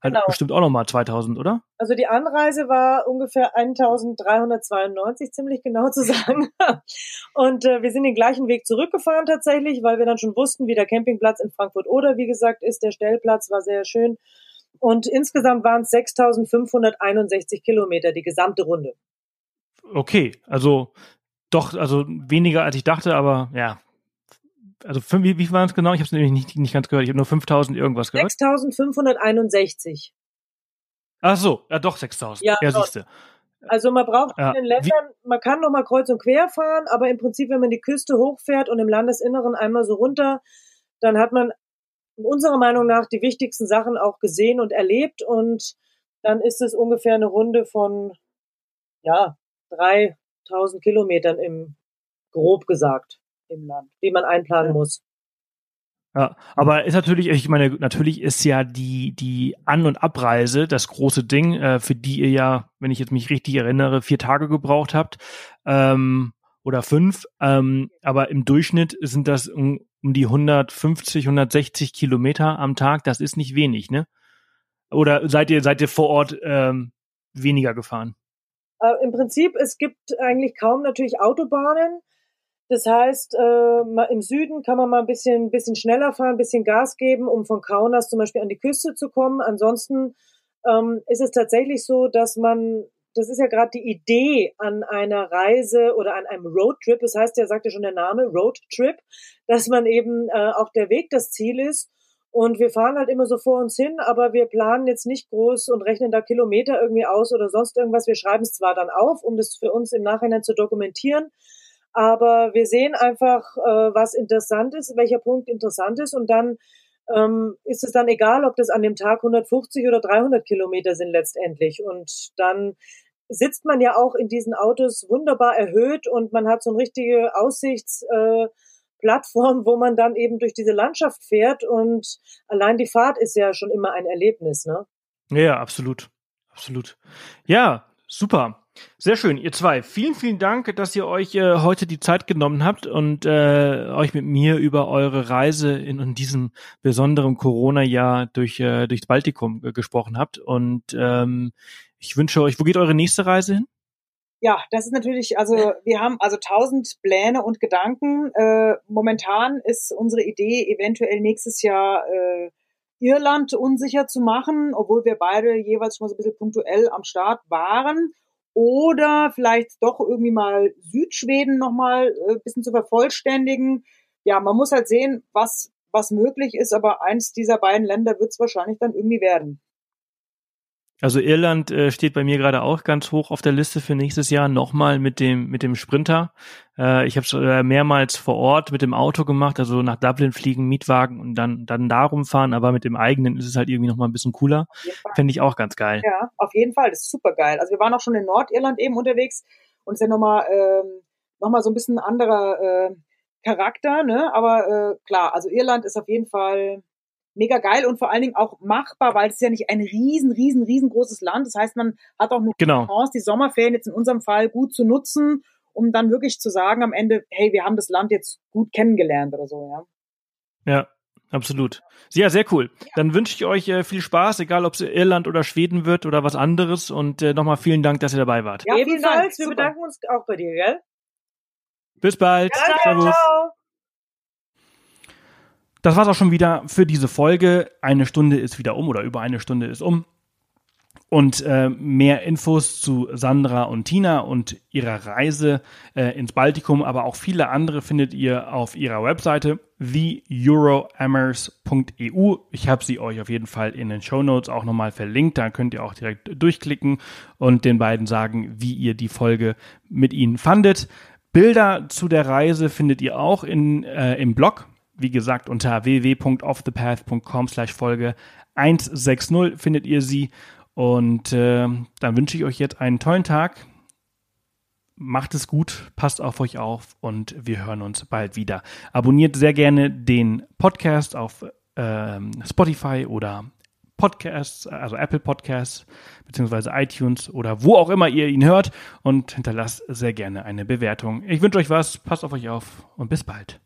halt genau. bestimmt auch nochmal 2000, oder? Also die Anreise war ungefähr 1392, ziemlich genau zu sagen. *laughs* und äh, wir sind den gleichen Weg zurückgefahren tatsächlich, weil wir dann schon wussten, wie der Campingplatz in Frankfurt oder wie gesagt ist. Der Stellplatz war sehr schön und insgesamt waren es 6.561 Kilometer, die gesamte Runde. Okay, also doch, also weniger als ich dachte, aber ja. Also wie, wie waren es genau? Ich habe es nämlich nicht, nicht ganz gehört. Ich habe nur 5.000 irgendwas gehört. 6.561. Ach so, ja doch 6.000. Ja, ja siehste. Also man braucht ja. in den Ländern, man kann noch mal kreuz und quer fahren, aber im Prinzip, wenn man die Küste hochfährt und im Landesinneren einmal so runter, dann hat man unserer Meinung nach die wichtigsten Sachen auch gesehen und erlebt und dann ist es ungefähr eine Runde von, ja, 3000 Kilometern im, grob gesagt, im Land, die man einplanen muss. Ja, aber ist natürlich, ich meine, natürlich ist ja die, die An- und Abreise das große Ding, äh, für die ihr ja, wenn ich jetzt mich richtig erinnere, vier Tage gebraucht habt. Ähm, oder fünf. Ähm, aber im Durchschnitt sind das um, um die 150, 160 Kilometer am Tag. Das ist nicht wenig, ne? Oder seid ihr, seid ihr vor Ort ähm, weniger gefahren? Äh, Im Prinzip, es gibt eigentlich kaum natürlich Autobahnen. Das heißt, äh, im Süden kann man mal ein bisschen, bisschen schneller fahren, ein bisschen Gas geben, um von Kaunas zum Beispiel an die Küste zu kommen. Ansonsten ähm, ist es tatsächlich so, dass man das ist ja gerade die Idee an einer Reise oder an einem Roadtrip. Das heißt ja, sagt ja schon der Name, Roadtrip, dass man eben äh, auch der Weg das Ziel ist. Und wir fahren halt immer so vor uns hin, aber wir planen jetzt nicht groß und rechnen da Kilometer irgendwie aus oder sonst irgendwas. Wir schreiben es zwar dann auf, um das für uns im Nachhinein zu dokumentieren, aber wir sehen einfach, äh, was interessant ist, welcher Punkt interessant ist und dann ähm, ist es dann egal, ob das an dem Tag 150 oder 300 Kilometer sind letztendlich. Und dann sitzt man ja auch in diesen Autos wunderbar erhöht und man hat so eine richtige Aussichtsplattform, äh, wo man dann eben durch diese Landschaft fährt und allein die Fahrt ist ja schon immer ein Erlebnis, ne? Ja, absolut. Absolut. Ja, super. Sehr schön, ihr zwei. Vielen, vielen Dank, dass ihr euch äh, heute die Zeit genommen habt und äh, euch mit mir über eure Reise in, in diesem besonderen Corona-Jahr durch, äh, durchs Baltikum äh, gesprochen habt. Und ähm, ich wünsche euch, wo geht eure nächste Reise hin? Ja, das ist natürlich, also wir haben also tausend Pläne und Gedanken. Äh, momentan ist unsere Idee, eventuell nächstes Jahr äh, Irland unsicher zu machen, obwohl wir beide jeweils schon mal so ein bisschen punktuell am Start waren. Oder vielleicht doch irgendwie mal Südschweden nochmal äh, bisschen zu vervollständigen. Ja, man muss halt sehen, was, was möglich ist, aber eins dieser beiden Länder wird es wahrscheinlich dann irgendwie werden. Also Irland äh, steht bei mir gerade auch ganz hoch auf der Liste für nächstes Jahr. Nochmal mit dem mit dem Sprinter. Äh, ich habe es äh, mehrmals vor Ort mit dem Auto gemacht, also nach Dublin fliegen, Mietwagen und dann dann darum fahren. Aber mit dem eigenen ist es halt irgendwie nochmal ein bisschen cooler. Fände ich auch ganz geil. Ja, auf jeden Fall. Das ist super geil. Also wir waren auch schon in Nordirland eben unterwegs und es ist ja nochmal ähm, noch mal so ein bisschen anderer äh, Charakter, ne? Aber äh, klar, also Irland ist auf jeden Fall mega geil und vor allen Dingen auch machbar, weil es ist ja nicht ein riesen, riesen, riesengroßes Land. Das heißt, man hat auch nur genau. Chance, die Sommerferien jetzt in unserem Fall gut zu nutzen, um dann wirklich zu sagen am Ende, hey, wir haben das Land jetzt gut kennengelernt oder so, ja. Ja, absolut. Ja, sehr cool. Dann wünsche ich euch äh, viel Spaß, egal ob es Irland oder Schweden wird oder was anderes. Und äh, nochmal vielen Dank, dass ihr dabei wart. Ja, ebenfalls. Wir bedanken uns auch bei dir, gell? Bis bald. Ja, Servus. Ciao. Das war's auch schon wieder für diese Folge. Eine Stunde ist wieder um oder über eine Stunde ist um. Und äh, mehr Infos zu Sandra und Tina und ihrer Reise äh, ins Baltikum, aber auch viele andere findet ihr auf ihrer Webseite theeuroamers.eu. Ich habe sie euch auf jeden Fall in den Show Notes auch nochmal verlinkt. Da könnt ihr auch direkt durchklicken und den beiden sagen, wie ihr die Folge mit ihnen fandet. Bilder zu der Reise findet ihr auch in, äh, im Blog. Wie gesagt, unter www.offthepath.com slash Folge 160 findet ihr sie. Und äh, dann wünsche ich euch jetzt einen tollen Tag. Macht es gut, passt auf euch auf und wir hören uns bald wieder. Abonniert sehr gerne den Podcast auf äh, Spotify oder Podcasts, also Apple Podcasts beziehungsweise iTunes oder wo auch immer ihr ihn hört und hinterlasst sehr gerne eine Bewertung. Ich wünsche euch was, passt auf euch auf und bis bald.